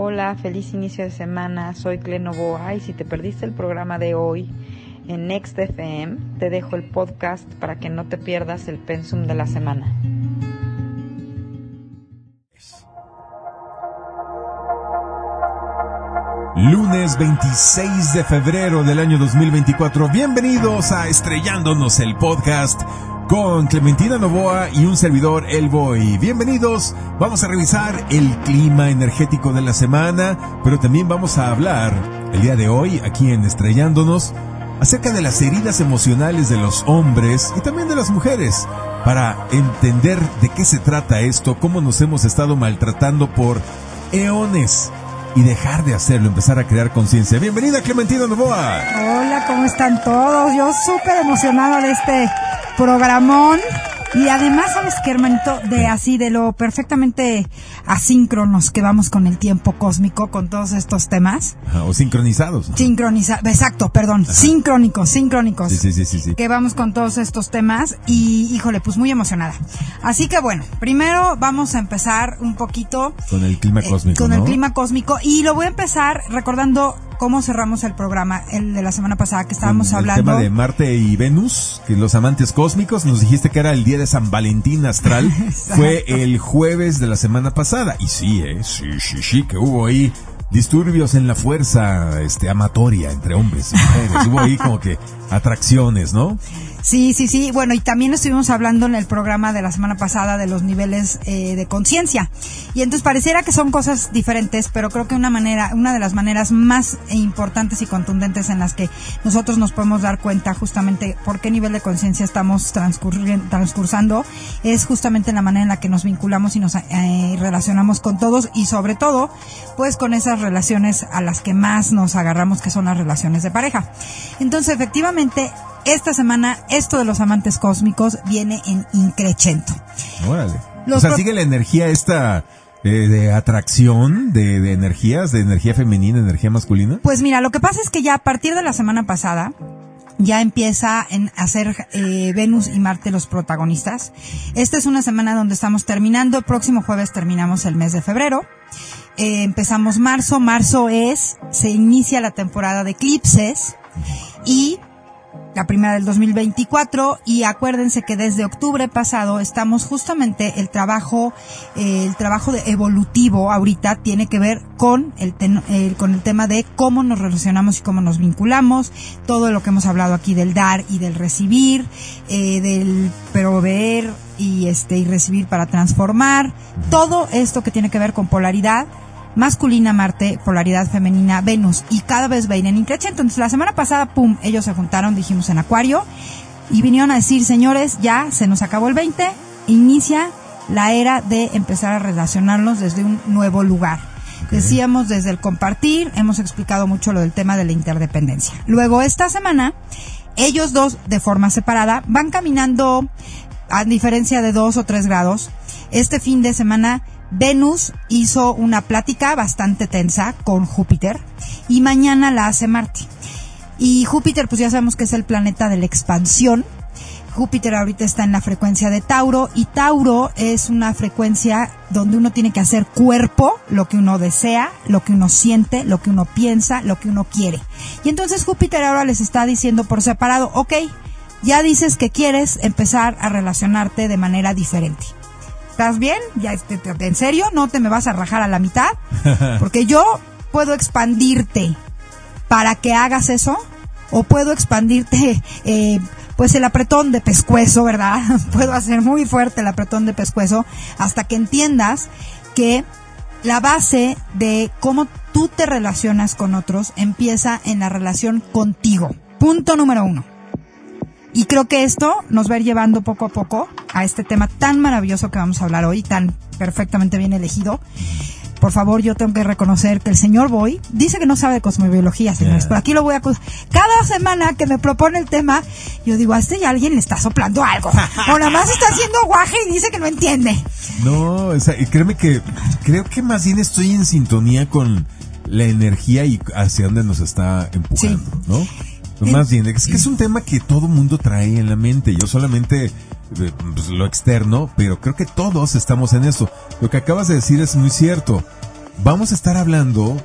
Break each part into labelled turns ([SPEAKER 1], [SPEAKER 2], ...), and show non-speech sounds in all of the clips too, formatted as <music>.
[SPEAKER 1] Hola, feliz inicio de semana. Soy Clenovoa y si te perdiste el programa de hoy en Next FM, te dejo el podcast para que no te pierdas el pensum de la semana.
[SPEAKER 2] Lunes 26 de febrero del año 2024. Bienvenidos a Estrellándonos el podcast con Clementina Novoa y un servidor El Boy. Bienvenidos. Vamos a revisar el clima energético de la semana, pero también vamos a hablar el día de hoy aquí en Estrellándonos acerca de las heridas emocionales de los hombres y también de las mujeres para entender de qué se trata esto, cómo nos hemos estado maltratando por eones y dejar de hacerlo, empezar a crear conciencia. Bienvenida Clementina Novoa.
[SPEAKER 3] Hola, ¿cómo están todos? Yo súper emocionada de este programón. Y además, ¿sabes qué, hermanito? De así, de lo perfectamente asíncronos que vamos con el tiempo cósmico, con todos estos temas.
[SPEAKER 2] o sincronizados.
[SPEAKER 3] Sincronizados, exacto, perdón. Sincrónicos, sincrónicos.
[SPEAKER 2] Sí, sí, sí, sí,
[SPEAKER 3] Que vamos con todos estos temas y, híjole, pues muy emocionada. Así que bueno, primero vamos a empezar un poquito.
[SPEAKER 2] Con el clima
[SPEAKER 3] eh,
[SPEAKER 2] cósmico.
[SPEAKER 3] con
[SPEAKER 2] ¿no?
[SPEAKER 3] el clima cósmico. Y lo voy a empezar recordando cómo cerramos el programa, el de la semana pasada que estábamos hablando.
[SPEAKER 2] El tema de Marte y Venus, que los amantes cósmicos, nos dijiste que era el día de San Valentín astral. <laughs> Fue el jueves de la semana pasada. Y sí, eh, sí, sí, sí, que hubo ahí disturbios en la fuerza este amatoria entre hombres y mujeres. hubo ahí como que atracciones, ¿no?
[SPEAKER 3] Sí, sí, sí. Bueno, y también estuvimos hablando en el programa de la semana pasada de los niveles eh, de conciencia. Y entonces pareciera que son cosas diferentes, pero creo que una manera, una de las maneras más importantes y contundentes en las que nosotros nos podemos dar cuenta justamente por qué nivel de conciencia estamos transcursando es justamente en la manera en la que nos vinculamos y nos eh, relacionamos con todos y sobre todo, pues con esas relaciones a las que más nos agarramos, que son las relaciones de pareja. Entonces, efectivamente, esta semana esto de los amantes cósmicos viene en increchento.
[SPEAKER 2] Órale.
[SPEAKER 3] Los
[SPEAKER 2] o sea, sigue la energía esta eh, de atracción, de, de energías, de energía femenina, energía masculina.
[SPEAKER 3] Pues mira, lo que pasa es que ya a partir de la semana pasada ya empieza en a ser eh, Venus y Marte los protagonistas. Esta es una semana donde estamos terminando. El próximo jueves terminamos el mes de febrero. Eh, empezamos marzo. Marzo es, se inicia la temporada de eclipses y la primera del 2024 y acuérdense que desde octubre pasado estamos justamente el trabajo eh, el trabajo de evolutivo ahorita tiene que ver con el, ten- el- con el tema de cómo nos relacionamos y cómo nos vinculamos todo lo que hemos hablado aquí del dar y del recibir eh, del proveer y este y recibir para transformar todo esto que tiene que ver con polaridad masculina Marte, polaridad femenina Venus y cada vez va a ir en increchento. Entonces la semana pasada, pum, ellos se juntaron, dijimos en Acuario y vinieron a decir, señores, ya se nos acabó el 20, inicia la era de empezar a relacionarnos desde un nuevo lugar. Decíamos desde el compartir, hemos explicado mucho lo del tema de la interdependencia. Luego esta semana, ellos dos de forma separada van caminando a diferencia de dos o tres grados. Este fin de semana Venus hizo una plática bastante tensa con Júpiter y mañana la hace Marte. Y Júpiter, pues ya sabemos que es el planeta de la expansión. Júpiter ahorita está en la frecuencia de Tauro y Tauro es una frecuencia donde uno tiene que hacer cuerpo, lo que uno desea, lo que uno siente, lo que uno piensa, lo que uno quiere. Y entonces Júpiter ahora les está diciendo por separado, ok, ya dices que quieres empezar a relacionarte de manera diferente. ¿Estás bien? ¿Ya, te- te- ¿En serio? ¿No te me vas a rajar a la mitad? <laughs> Porque yo puedo expandirte para que hagas eso o puedo expandirte <laughs> eh, pues el apretón de pescuezo, ¿verdad? <laughs> puedo hacer muy fuerte el apretón de pescuezo hasta que entiendas que la base de cómo tú te relacionas con otros empieza en la relación contigo. Punto número uno. Y creo que esto nos va a ir llevando poco a poco a este tema tan maravilloso que vamos a hablar hoy, tan perfectamente bien elegido. Por favor, yo tengo que reconocer que el señor Boy dice que no sabe de cosmobiología, señores,
[SPEAKER 2] Yeah.
[SPEAKER 3] pero aquí lo voy a... Cada semana que me propone el tema, yo digo, a este alguien le está soplando algo. O nada más está haciendo guaje y dice que no entiende.
[SPEAKER 2] No, o sea, y créeme que creo que más bien estoy en sintonía con la energía y hacia dónde nos está empujando,
[SPEAKER 3] Sí.
[SPEAKER 2] ¿no? Más bien, es que es un tema que todo mundo trae en la mente. Yo solamente eh, pues, lo externo, pero creo que todos estamos en eso. Lo que acabas de decir es muy cierto. vamos a estar hablando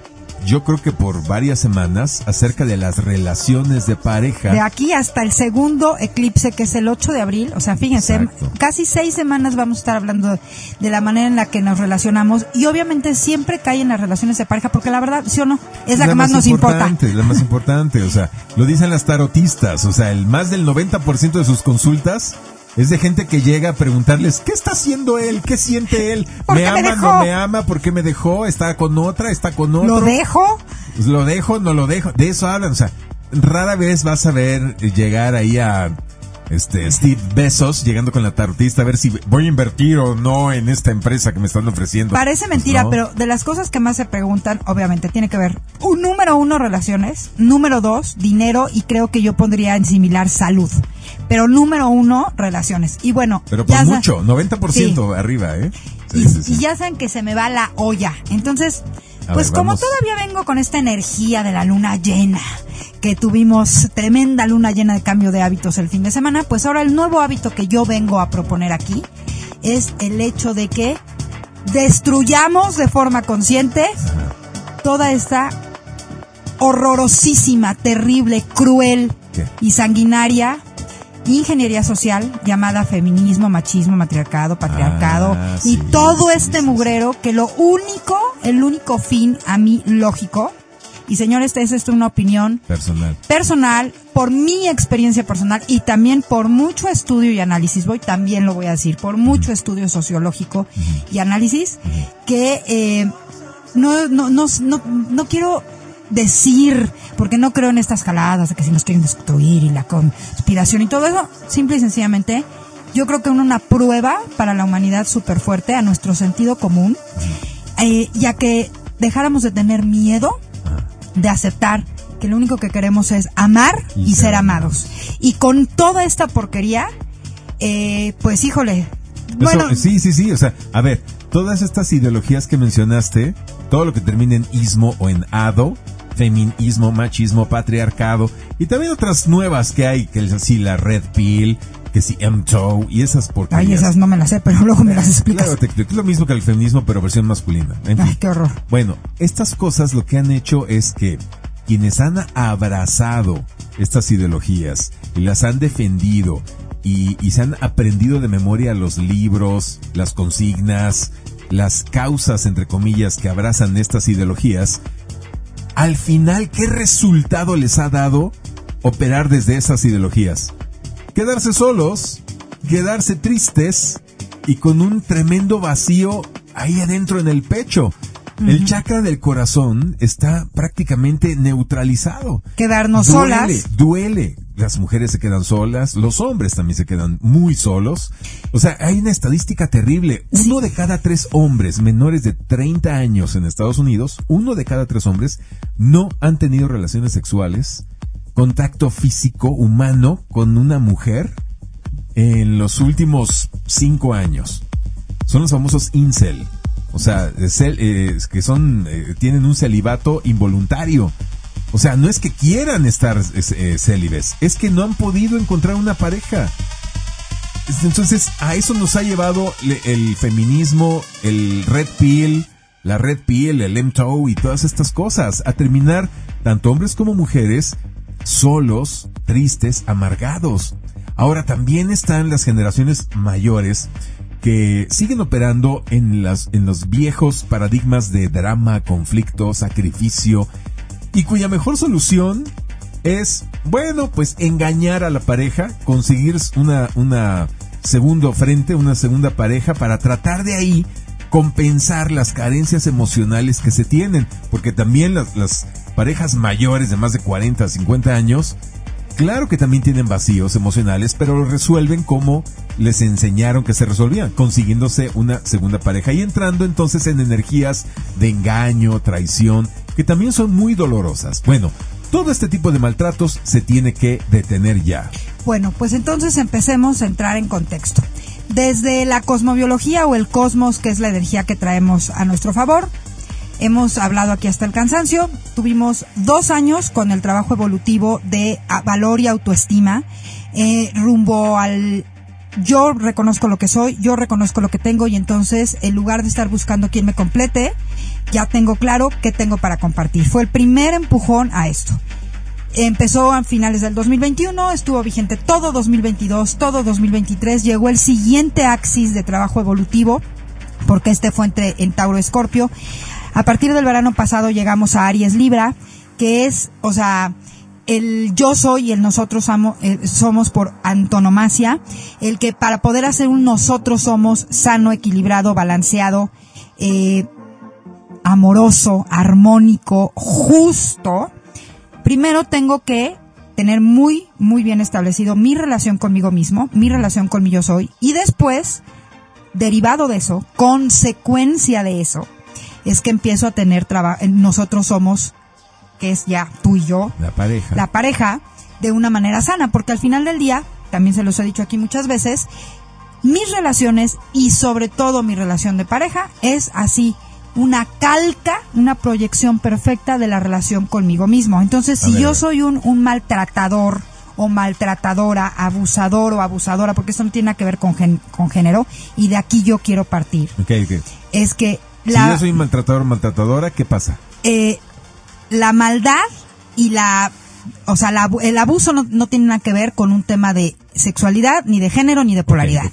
[SPEAKER 2] yo creo que por varias semanas acerca de las relaciones de pareja.
[SPEAKER 3] De aquí hasta el segundo eclipse, que es el 8 de abril, o sea, fíjense,
[SPEAKER 2] Exacto.
[SPEAKER 3] casi seis semanas vamos a estar hablando de la manera en la que nos relacionamos y obviamente siempre cae en las relaciones de pareja, porque la verdad, sí o no, es la, que más, nos importa.
[SPEAKER 2] importante, La más importante, o sea, lo dicen las tarotistas, o sea, el más del 90% de sus consultas es de gente que llega a preguntarles, ¿qué está haciendo él? ¿Qué siente él?
[SPEAKER 3] ¿Por
[SPEAKER 2] ¿Me ama? ¿No me ama? ¿Por qué me dejó? ¿Está con otra? ¿Está con otro?
[SPEAKER 3] ¿Lo dejo?
[SPEAKER 2] Pues lo dejo, no lo dejo. De eso hablan. O sea, rara vez vas a ver llegar ahí a este Steve Bezos llegando con la tarotista a ver si voy a invertir o no en esta empresa que me están ofreciendo.
[SPEAKER 3] Parece
[SPEAKER 2] Pues
[SPEAKER 3] mentira,
[SPEAKER 2] no.
[SPEAKER 3] pero de las cosas que más se preguntan, obviamente, tiene que ver, un número uno, relaciones, número dos, dinero, y creo que yo pondría en similar salud. Pero número uno, relaciones. Y bueno,
[SPEAKER 2] Pero por
[SPEAKER 3] ya
[SPEAKER 2] mucho, 90% arriba, ¿eh? Sí,
[SPEAKER 3] y,
[SPEAKER 2] sí, sí.
[SPEAKER 3] y ya saben que se me va la olla. Entonces,
[SPEAKER 2] A
[SPEAKER 3] pues
[SPEAKER 2] ver,
[SPEAKER 3] como todavía vengo con esta energía de la luna llena, que tuvimos tremenda luna llena de cambio de hábitos el fin de semana, pues ahora el nuevo hábito que yo vengo a proponer aquí es el hecho de que destruyamos de forma consciente toda esta horrorosísima, terrible, cruel
[SPEAKER 2] ¿Qué?
[SPEAKER 3] y sanguinaria ingeniería social llamada feminismo, machismo, matriarcado, patriarcado
[SPEAKER 2] Ah,
[SPEAKER 3] y
[SPEAKER 2] sí,
[SPEAKER 3] todo
[SPEAKER 2] sí,
[SPEAKER 3] este
[SPEAKER 2] sí,
[SPEAKER 3] mugrero que lo único, el único fin a mí lógico, y señores, esta es una opinión
[SPEAKER 2] Personal.
[SPEAKER 3] personal, por mi experiencia personal y también por mucho estudio y análisis, voy también lo voy a decir, por mucho estudio sociológico y análisis, que eh, no, no, no, no, no quiero decir, porque no creo en estas jaladas de que si nos quieren destruir y la conspiración y todo eso, simple y sencillamente, yo creo que una prueba para la humanidad súper fuerte a nuestro sentido común, eh, ya que dejáramos de tener miedo de aceptar que lo único que queremos es amar y,
[SPEAKER 2] Y
[SPEAKER 3] ser amados. Y con toda esta porquería, eh, pues híjole, bueno,
[SPEAKER 2] Eso, sí, sí, sí. O sea, a ver, todas estas ideologías que mencionaste, todo lo que termina en ismo o en ado, feminismo, machismo, patriarcado, y también otras nuevas que hay, que es así la red pill, que si MTO y esas porquerías.
[SPEAKER 3] ay, esas no me las sé, pero <laughs> luego me las explicas.
[SPEAKER 2] Claro, te. Es lo mismo que el feminismo, pero versión masculina. En
[SPEAKER 3] Ay,
[SPEAKER 2] fin.
[SPEAKER 3] qué horror.
[SPEAKER 2] Bueno, estas cosas lo que han hecho es que quienes han abrazado estas ideologías y las han defendido y, y se han aprendido de memoria los libros, las consignas, las causas, entre comillas, que abrazan estas ideologías, al final, ¿qué resultado les ha dado operar desde esas ideologías? Quedarse solos, quedarse tristes y con un tremendo vacío ahí adentro en el pecho. El chakra del corazón está prácticamente neutralizado.
[SPEAKER 3] Quedarnos
[SPEAKER 2] duele,
[SPEAKER 3] solas.
[SPEAKER 2] Duele. Las mujeres se quedan solas, los hombres también se quedan muy solos. O sea, hay una estadística terrible. Uno de cada tres hombres menores de 30 años en Estados Unidos, uno de cada tres hombres no han tenido relaciones sexuales, contacto físico humano con una mujer en los últimos cinco años. Son los famosos incel. O sea, eh, que son, eh, tienen un celibato involuntario. O sea, no es que quieran estar es- eh, célibes, es que no han podido encontrar una pareja. Entonces, a eso nos ha llevado le- el feminismo, el red pill, la red pill, el MTO y todas estas cosas, a terminar, tanto hombres como mujeres, solos, tristes, amargados. Ahora también están las generaciones mayores que siguen operando en las en los viejos paradigmas de drama, conflicto, sacrificio y cuya mejor solución es, bueno, pues engañar a la pareja, conseguir una, una segundo frente, una segunda pareja para tratar de ahí compensar las carencias emocionales que se tienen, porque también las, las parejas mayores de más de 40, 50 años, claro que también tienen vacíos emocionales, pero lo resuelven como les enseñaron que se resolvían, consiguiéndose una segunda pareja y entrando entonces en energías de engaño, traición, que también son muy dolorosas. Bueno, todo este tipo de maltratos se tiene que detener ya.
[SPEAKER 3] Bueno, pues entonces empecemos a entrar en contexto. Desde la cosmobiología o el cosmos, que es la energía que traemos a nuestro favor, hemos hablado aquí hasta el cansancio. Tuvimos dos años con el trabajo evolutivo de ah, valor y autoestima eh, rumbo al yo reconozco lo que soy, yo reconozco lo que tengo y entonces en lugar de estar buscando quien me complete, ya tengo claro qué tengo para compartir. Fue el primer empujón a esto. Empezó a finales del 2021, estuvo vigente todo 2022, todo 2023, llegó el siguiente axis de trabajo evolutivo, porque este fue entre, en Tauro Escorpio. A partir del verano pasado llegamos a Aries Libra, que es, o sea, el yo soy y el nosotros eh, somos por antonomasia, el que para poder hacer un nosotros somos sano, equilibrado, balanceado, eh, amoroso, armónico, justo, primero tengo que tener muy, muy bien establecido mi relación conmigo mismo, mi relación con mi yo soy, y después, derivado de eso, consecuencia de eso, es que empiezo a tener trabajo, nosotros somos, que es ya tú y yo,
[SPEAKER 2] la pareja.
[SPEAKER 3] La pareja, de una manera sana, porque al final del día, también se los he dicho aquí muchas veces, mis relaciones y sobre todo mi relación de pareja es así una calca, una proyección perfecta de la relación conmigo mismo. Entonces, si yo soy un, un, maltratador o maltratadora, abusador o abusadora, porque eso no tiene nada que ver con, con género, y de aquí yo quiero partir. Es que
[SPEAKER 2] la, si yo soy maltratador maltratadora, ¿qué pasa?
[SPEAKER 3] Eh, la maldad y la o sea, el abuso no, tiene nada que ver con un tema de sexualidad, ni de género, ni de polaridad.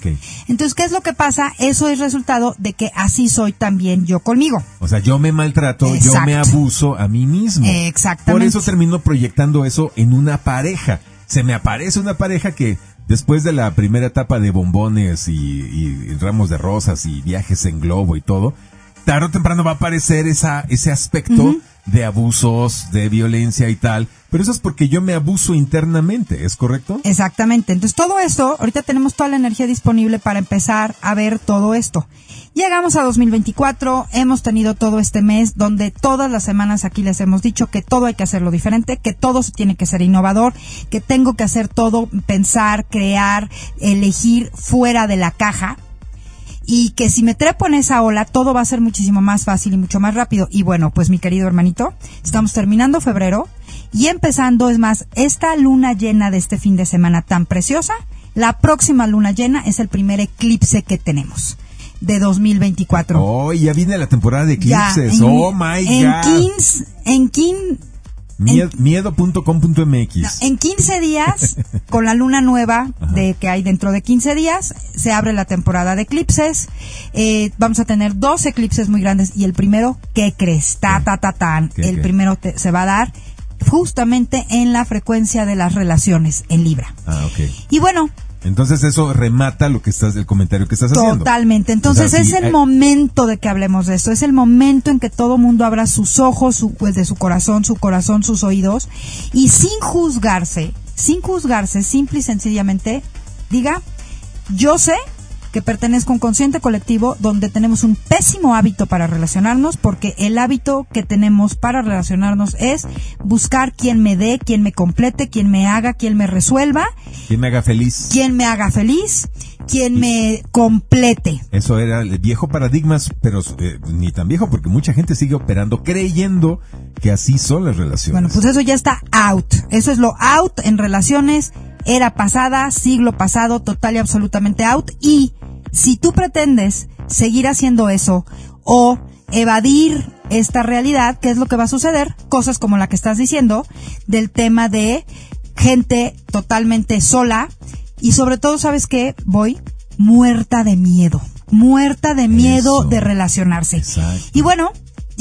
[SPEAKER 3] Entonces, ¿qué es lo que pasa? Eso es resultado de que así soy también yo conmigo.
[SPEAKER 2] O sea, yo me maltrato, yo me abuso a mí mismo.
[SPEAKER 3] Exactamente.
[SPEAKER 2] Por eso termino proyectando eso en una pareja. Se me aparece una pareja que después de la primera etapa de bombones y, ramos de rosas y viajes en globo y todo, tarde o temprano va a aparecer esa, ese aspecto de abusos, de violencia y tal. Pero eso es porque yo me abuso internamente, ¿es correcto?
[SPEAKER 3] Exactamente. Entonces todo esto, ahorita tenemos toda la energía disponible para empezar a ver todo esto. Llegamos a 2024, hemos tenido todo este mes donde todas las semanas aquí les hemos dicho que todo hay que hacerlo diferente, que todo tiene que ser innovador, que tengo que hacer todo, pensar, crear, elegir fuera de la caja, y que si me trepo en esa ola todo va a ser muchísimo más fácil y mucho más rápido. Y bueno, pues mi querido hermanito, estamos terminando febrero y empezando, es más, esta luna llena de este fin de semana tan preciosa, la próxima luna llena es el primer eclipse que tenemos de 2024.
[SPEAKER 2] Oh, ya viene la temporada de eclipses. oh my
[SPEAKER 3] en God. en 15
[SPEAKER 2] Miedo.com.mx.
[SPEAKER 3] En 15 días, <laughs> con la luna nueva de que hay dentro de 15 días, se abre la temporada de eclipses. Eh, vamos a tener dos eclipses muy grandes y el primero, ¿qué crees? Ta, ta, ta, tan. El primero se va a dar justamente en la frecuencia de las relaciones en Libra.
[SPEAKER 2] Ah, ok.
[SPEAKER 3] Y bueno,
[SPEAKER 2] entonces eso remata lo que estás, el comentario que estás haciendo.
[SPEAKER 3] Totalmente. Entonces es el momento de que hablemos de esto. Es el momento en que todo mundo abra sus ojos, su, pues de su corazón, su corazón, sus oídos y sin juzgarse, sin juzgarse, simple y sencillamente diga, yo sé que pertenezco a un consciente colectivo donde tenemos un pésimo hábito para relacionarnos porque el hábito que tenemos para relacionarnos es buscar quien me dé, quien me complete, quien me haga, quien me resuelva.
[SPEAKER 2] Quien me haga feliz.
[SPEAKER 3] Quien me haga feliz, quien me complete.
[SPEAKER 2] Eso era el viejo paradigma, pero eh, ni tan viejo porque mucha gente sigue operando creyendo que así son las relaciones.
[SPEAKER 3] Bueno, pues eso ya está out. Eso es lo out en relaciones era pasada, siglo pasado, total y absolutamente out. Y si tú pretendes seguir haciendo eso o evadir esta realidad, ¿qué es lo que va a suceder? Cosas como la que estás diciendo, del tema de gente totalmente sola y sobre todo, ¿sabes qué? Voy muerta de miedo, muerta de miedo de relacionarse. Y bueno,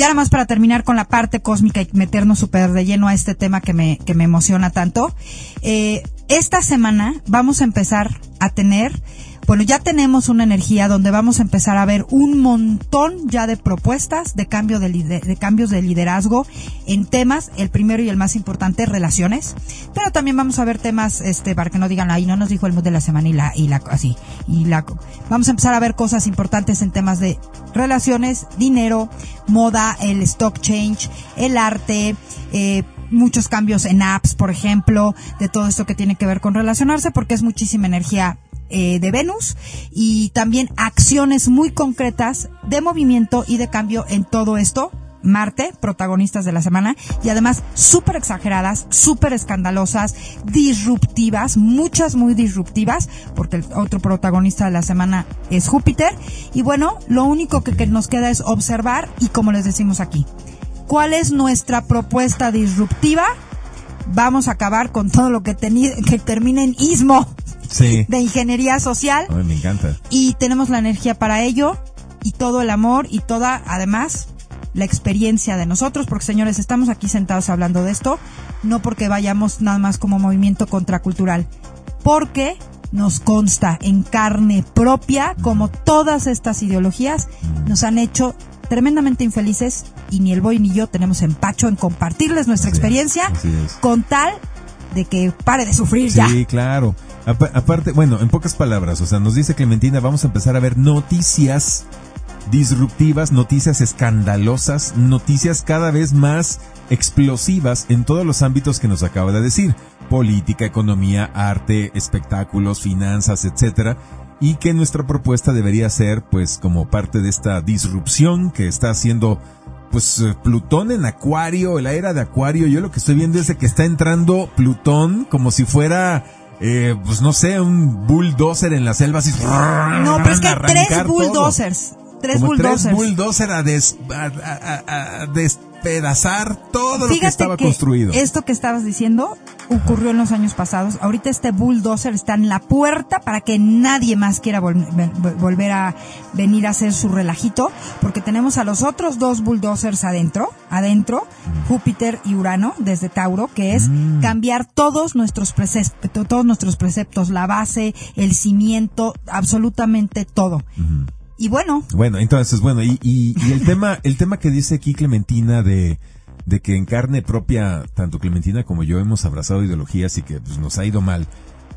[SPEAKER 3] ya nada más para terminar con la parte cósmica y meternos súper de lleno a este tema que me, que me emociona tanto. Eh, esta semana vamos a empezar a tener bueno, ya tenemos una energía donde vamos a empezar a ver un montón ya de propuestas de cambio de, de, cambios de liderazgo en temas, el primero y el más importante, relaciones, pero también vamos a ver temas, este, para que no digan ahí no nos dijo el mood de la semana y la, y la, así, y la, vamos a empezar a ver cosas importantes en temas de relaciones, dinero, moda, el stock change, el arte, eh, muchos cambios en apps, por ejemplo, de todo esto que tiene que ver con relacionarse, porque es muchísima energía eh, de Venus y también acciones muy concretas de movimiento y de cambio en todo esto Marte, protagonistas de la semana, y además súper exageradas, súper escandalosas, disruptivas, muchas muy disruptivas, porque el otro protagonista de la semana es Júpiter. Y bueno, lo único que, nos queda es observar y como les decimos aquí, ¿cuál es nuestra propuesta disruptiva? Vamos a acabar con todo lo que, que termine en ismo
[SPEAKER 2] Sí.
[SPEAKER 3] de ingeniería social
[SPEAKER 2] Ay, me encanta.
[SPEAKER 3] y tenemos la energía para ello y todo el amor y toda, además, la experiencia de nosotros, porque señores, estamos aquí sentados hablando de esto, no porque vayamos nada más como movimiento contracultural, porque nos consta en carne propia como todas estas ideologías nos han hecho tremendamente infelices y ni el boy ni yo tenemos empacho en compartirles nuestra
[SPEAKER 2] Así
[SPEAKER 3] experiencia
[SPEAKER 2] es.
[SPEAKER 3] con tal de que pare de sufrir ya.
[SPEAKER 2] Sí, claro. Apa- aparte, bueno, en pocas palabras, o sea, nos dice Clementina, vamos a empezar a ver noticias disruptivas, noticias escandalosas, noticias cada vez más explosivas en todos los ámbitos que nos acaba de decir. Política, economía, arte, espectáculos, finanzas, etcétera. Y que nuestra propuesta debería ser, pues, como parte de esta disrupción que está haciendo pues eh, Plutón en Acuario, la era de Acuario, yo lo que estoy viendo es de que está entrando Plutón como si fuera, eh, pues no sé, un bulldozer en la selva así.
[SPEAKER 3] No, pero es que hay tres
[SPEAKER 2] todo.
[SPEAKER 3] bulldozers. Tres
[SPEAKER 2] Como
[SPEAKER 3] bulldozers.
[SPEAKER 2] tres bulldozer a, des- a- a- a- a despedazar todo lo que estaba
[SPEAKER 3] que
[SPEAKER 2] construido.
[SPEAKER 3] esto que estabas diciendo ocurrió en los años pasados. Ahorita este bulldozer está en la puerta para que nadie más quiera vol- vol- volver a venir a hacer su relajito, porque tenemos a los otros dos bulldozers adentro, adentro, Júpiter y Urano desde Tauro, que es
[SPEAKER 2] Mm.
[SPEAKER 3] cambiar todos nuestros preceptos, todos nuestros preceptos, la base, el cimiento, absolutamente todo. Y bueno,
[SPEAKER 2] Bueno, entonces, bueno, y, y, y el tema, el tema que dice aquí Clementina de, de que en carne propia, tanto Clementina como yo hemos abrazado ideologías y que pues, nos ha ido mal.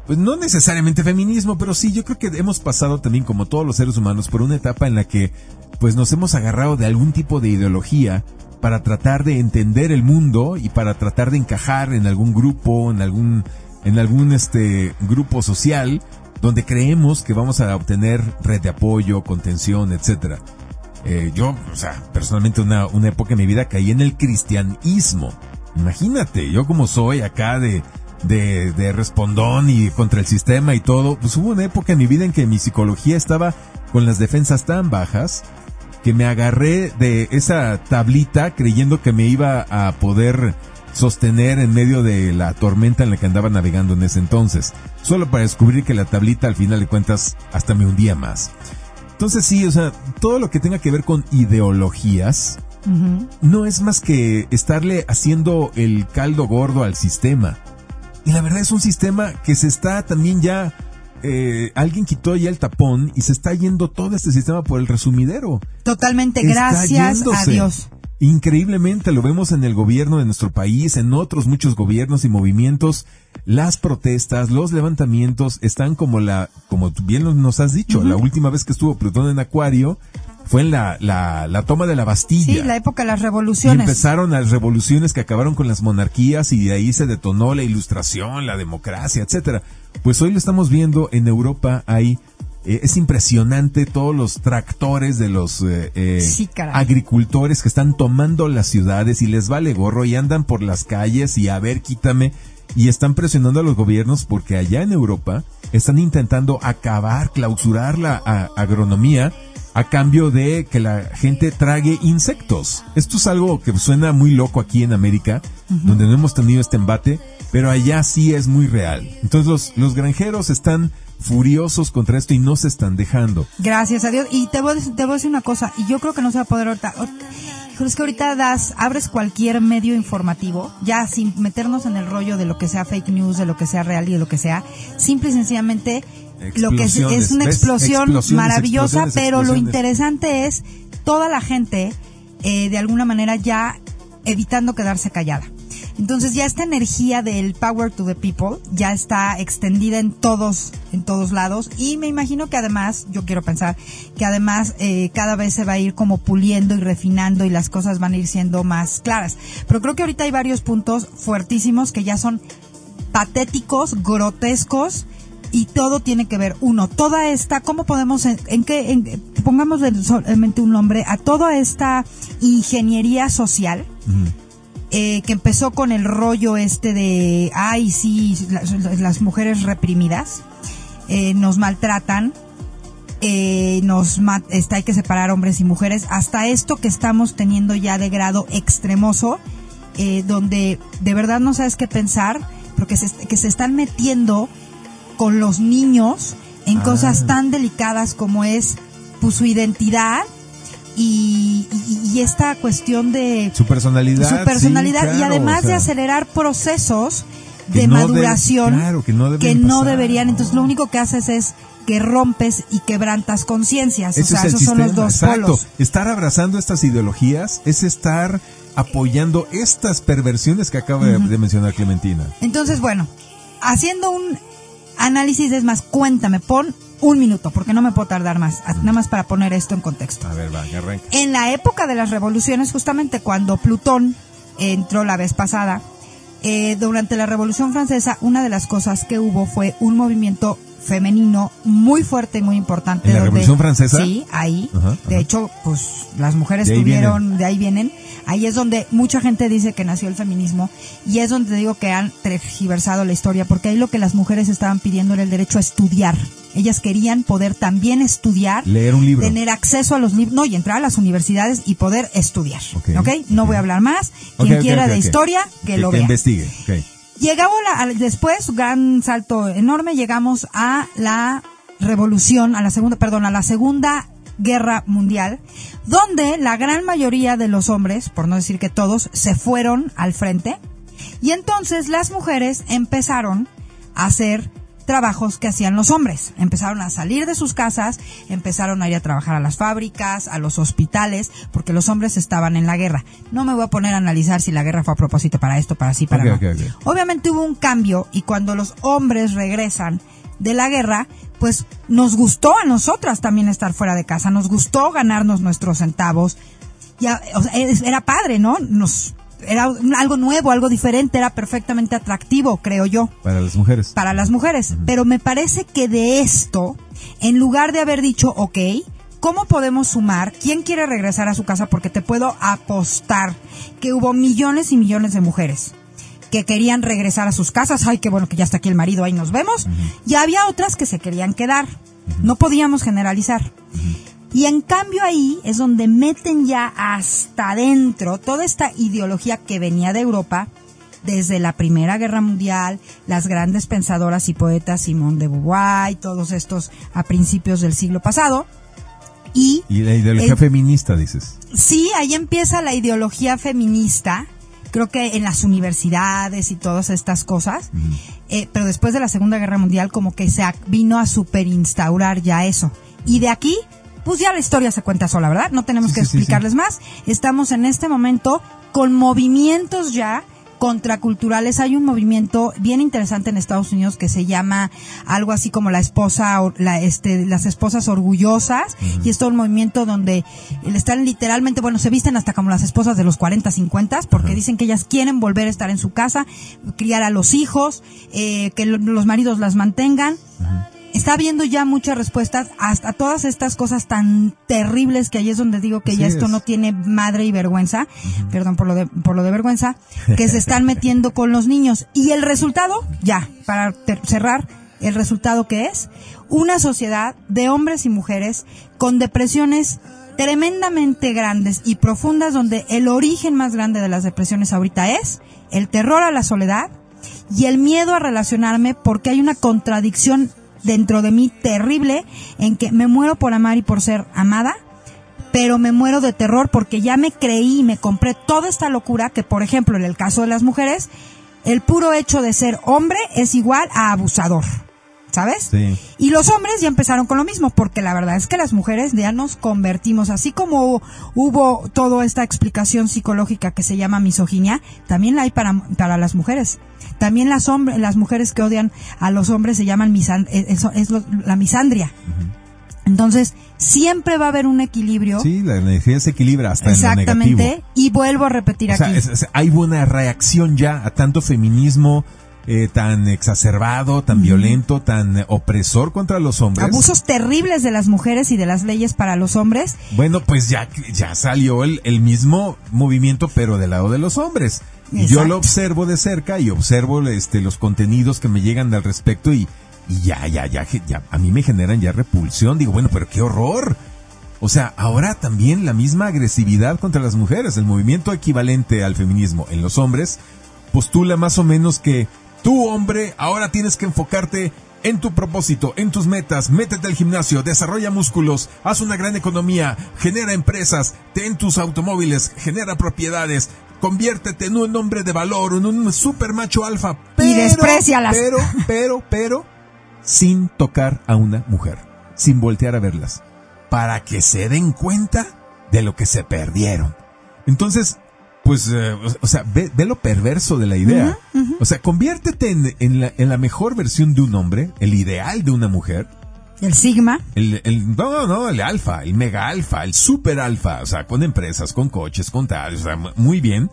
[SPEAKER 2] Pues no necesariamente feminismo, pero sí, yo creo que hemos pasado también, como todos los seres humanos, por una etapa en la que pues nos hemos agarrado de algún tipo de ideología para tratar de entender el mundo y para tratar de encajar en algún grupo, en algún, en algún este grupo social donde creemos que vamos a obtener red de apoyo, contención, etcétera. Eh, yo, o sea, personalmente una, una época en mi vida caí en el cristianismo. Imagínate, yo como soy acá de, de, de respondón y contra el sistema y todo, pues hubo una época en mi vida en que mi psicología estaba con las defensas tan bajas que me agarré de esa tablita creyendo que me iba a poder sostener en medio de la tormenta en la que andaba navegando en ese entonces, solo para descubrir que la tablita al final de cuentas hasta me hundía más. Entonces sí, o sea, todo lo que tenga que ver con ideologías no es más que estarle haciendo el caldo gordo al sistema. Y la verdad es un sistema que se está también ya... eh, alguien quitó ya el tapón y se está yendo todo este sistema por el resumidero.
[SPEAKER 3] totalmente
[SPEAKER 2] Está
[SPEAKER 3] gracias a. Dios.
[SPEAKER 2] Increíblemente lo vemos en el gobierno de nuestro país, en otros muchos gobiernos y movimientos. Las protestas, los levantamientos están como la, como bien nos has dicho, la última vez que estuvo Plutón en Acuario fue en la, la, la toma de la Bastilla.
[SPEAKER 3] Sí, la época de las
[SPEAKER 2] Y
[SPEAKER 3] revoluciones.
[SPEAKER 2] empezaron las revoluciones que acabaron con las monarquías y de ahí se detonó la ilustración, la democracia, etcétera. Pues hoy lo estamos viendo en Europa, hay eh, es impresionante todos los tractores de los eh, eh,
[SPEAKER 3] Sí,
[SPEAKER 2] agricultores que están tomando las ciudades y les vale gorro y andan por las calles y a ver, quítame y están presionando a los gobiernos porque allá en Europa están intentando acabar, clausurar la a- agronomía a cambio de que la gente trague insectos. Esto es algo que suena muy loco aquí en América, donde no hemos tenido este embate, pero allá sí es muy real. Entonces los, los granjeros están furiosos contra esto y no se están dejando.
[SPEAKER 3] Gracias a Dios. Y te voy, a decir- te voy a decir una cosa, y yo creo que no se va a poder ahorita. Es que ahorita das, abres cualquier medio informativo, ya sin meternos en el rollo de lo que sea fake news, de lo que sea real y de lo que sea, simple y sencillamente lo que es, una explosión
[SPEAKER 2] Explosiones,
[SPEAKER 3] maravillosa,
[SPEAKER 2] explosiones,
[SPEAKER 3] pero lo interesante es toda la gente, eh, de alguna manera ya evitando quedarse callada. Entonces ya esta energía del power to the people ya está extendida en todos, en todos lados y me imagino que además, yo quiero pensar que además eh, cada vez se va a ir como puliendo y refinando y las cosas van a ir siendo más claras. Pero creo que ahorita hay varios puntos fuertísimos que ya son patéticos, grotescos y todo tiene que ver uno, toda esta, ¿cómo podemos, en, en qué, en- pongamos solamente un nombre a toda esta ingeniería social. Eh, que empezó con el rollo este de, ay, sí, las, mujeres reprimidas eh, nos maltratan, eh, nos está, hay que separar hombres y mujeres, hasta esto que estamos teniendo ya de grado extremoso, eh, donde de verdad no sabes qué pensar, porque se, que se están metiendo con los niños en ah. cosas tan delicadas como es pues, su identidad y, esta cuestión de
[SPEAKER 2] su personalidad,
[SPEAKER 3] su personalidad y además de acelerar procesos de maduración que no, deberían. Entonces lo único que haces es que rompes y quebrantas conciencias. O sea, esos son los dos Exacto.
[SPEAKER 2] Estar abrazando estas ideologías es estar apoyando estas perversiones que acaba de mencionar Clementina.
[SPEAKER 3] Entonces, bueno, haciendo un análisis es más, cuéntame, pon un minuto, porque no me puedo tardar más, nada más para poner esto en contexto.
[SPEAKER 2] A ver, va, arranca.
[SPEAKER 3] En la época de las revoluciones, justamente cuando Plutón entró la vez pasada, eh, durante la Revolución Francesa, una de las cosas que hubo fue un movimiento femenino muy fuerte y muy importante.
[SPEAKER 2] ¿En la Revolución Francesa?
[SPEAKER 3] Sí, ahí. de hecho, pues las mujeres tuvieron, de ahí vienen. Ahí es donde mucha gente dice que nació el feminismo y es donde digo que han tergiversado la historia, porque ahí lo que las mujeres estaban pidiendo era el derecho a estudiar. Ellas querían poder también estudiar,
[SPEAKER 2] leer un libro,
[SPEAKER 3] tener acceso a los libros, no, y entrar a las universidades y poder estudiar. ¿Ok? No voy a hablar más. Quien quiera de historia, que, lo
[SPEAKER 2] que
[SPEAKER 3] vea.
[SPEAKER 2] investigue.
[SPEAKER 3] Llegamos después, gran salto enorme, llegamos a la revolución, a la segunda, perdón, a la segunda guerra mundial, donde la gran mayoría de los hombres, por no decir que todos, se fueron al frente. Y entonces las mujeres empezaron a hacer trabajos que hacían los hombres. Empezaron a salir de sus casas, empezaron a ir a trabajar a las fábricas, a los hospitales, porque los hombres estaban en la guerra. No me voy a poner a analizar si la guerra fue a propósito para esto, para sí, para no. Obviamente hubo un cambio y cuando los hombres regresan de la guerra, pues nos gustó a nosotras también estar fuera de casa, nos gustó ganarnos nuestros centavos. Ya, era padre, ¿no? Nos era algo nuevo, algo diferente, era perfectamente atractivo, creo yo.
[SPEAKER 2] Para las mujeres.
[SPEAKER 3] Para las mujeres. Pero me parece que de esto, en lugar de haber dicho, ok, ¿cómo podemos sumar? ¿Quién quiere regresar a su casa? Porque te puedo apostar que hubo millones y millones de mujeres que querían regresar a sus casas. Ay, qué bueno que ya está aquí el marido, ahí nos vemos. Y había otras que se querían quedar. No podíamos generalizar. Y en cambio ahí es donde meten ya hasta adentro toda esta ideología que venía de Europa desde la Primera Guerra Mundial, las grandes pensadoras y poetas Simone de Beauvoir, todos estos a principios del siglo pasado. Y,
[SPEAKER 2] la ideología feminista, dices.
[SPEAKER 3] Sí, ahí empieza la ideología feminista, creo que en las universidades y todas estas cosas, eh, pero después de la Segunda Guerra Mundial como que se vino a superinstaurar ya eso. Y de aquí pues ya la historia se cuenta sola, ¿verdad? No tenemos que explicarles más. Estamos en este momento con movimientos ya contraculturales. Hay un movimiento bien interesante en Estados Unidos que se llama algo así como la esposa, la, este, las esposas orgullosas. Y es todo un movimiento donde están literalmente, bueno, se visten hasta como las esposas de los 40, 50, porque dicen que ellas quieren volver a estar en su casa, criar a los hijos, eh, que los maridos las mantengan está habiendo ya muchas respuestas hasta todas estas cosas tan terribles que ahí es donde digo que ya esto no tiene madre y vergüenza, perdón por lo de por lo de vergüenza, que se están metiendo con los niños. Y el resultado, ya, para cerrar, el resultado que es una sociedad de hombres y mujeres con depresiones tremendamente grandes y profundas donde el origen más grande de las depresiones ahorita es el terror a la soledad y el miedo a relacionarme porque hay una contradicción dentro de mí terrible en que me muero por amar y por ser amada, pero me muero de terror porque ya me creí y me compré toda esta locura que, por ejemplo, en el caso de las mujeres, el puro hecho de ser hombre es igual a abusador. ¿Sabes? Sí. Y los hombres ya empezaron con lo mismo, porque la verdad es que las mujeres ya nos convertimos, así como hubo toda esta explicación psicológica que se llama misoginia, también la hay para, para las mujeres. También las hombres, las mujeres que odian a los hombres se llaman misan, eh, es, la misandria. Entonces, siempre va a haber un equilibrio.
[SPEAKER 2] Sí, la energía se equilibra hasta Exactamente, en lo negativo.
[SPEAKER 3] y vuelvo a repetir aquí.
[SPEAKER 2] hay buena reacción ya a tanto feminismo eh, tan exacerbado, tan violento, tan opresor contra los hombres.
[SPEAKER 3] Abusos terribles de las mujeres y de las leyes para los hombres.
[SPEAKER 2] Bueno, pues ya, ya salió el, el mismo movimiento, pero del lado de los hombres. Y Yo lo observo de cerca y observo este, los contenidos que me llegan al respecto y, y ya, ya, ya, ya, a mí me generan ya repulsión. Digo, bueno, pero qué horror. O sea, ahora también la misma agresividad contra las mujeres, el movimiento equivalente al feminismo en los hombres, postula más o menos que Tú, hombre, ahora tienes que enfocarte en tu propósito, en tus metas, métete al gimnasio, desarrolla músculos, haz una gran economía, genera empresas, ten tus automóviles, genera propiedades, conviértete en un hombre de valor, en un super macho alfa.
[SPEAKER 3] Pero, y desprecialas.
[SPEAKER 2] Pero, pero, pero, sin tocar a una mujer, sin voltear a verlas, para que se den cuenta de lo que se perdieron. Entonces, pues, eh, o sea, ve, lo perverso de la idea. O sea, conviértete en, en, la, en, la, mejor versión de un hombre, el ideal de una mujer.
[SPEAKER 3] El sigma.
[SPEAKER 2] El, el, no, no, el alfa, el mega alfa, el super alfa, o sea, con empresas, con coches, con tal, o sea, muy bien.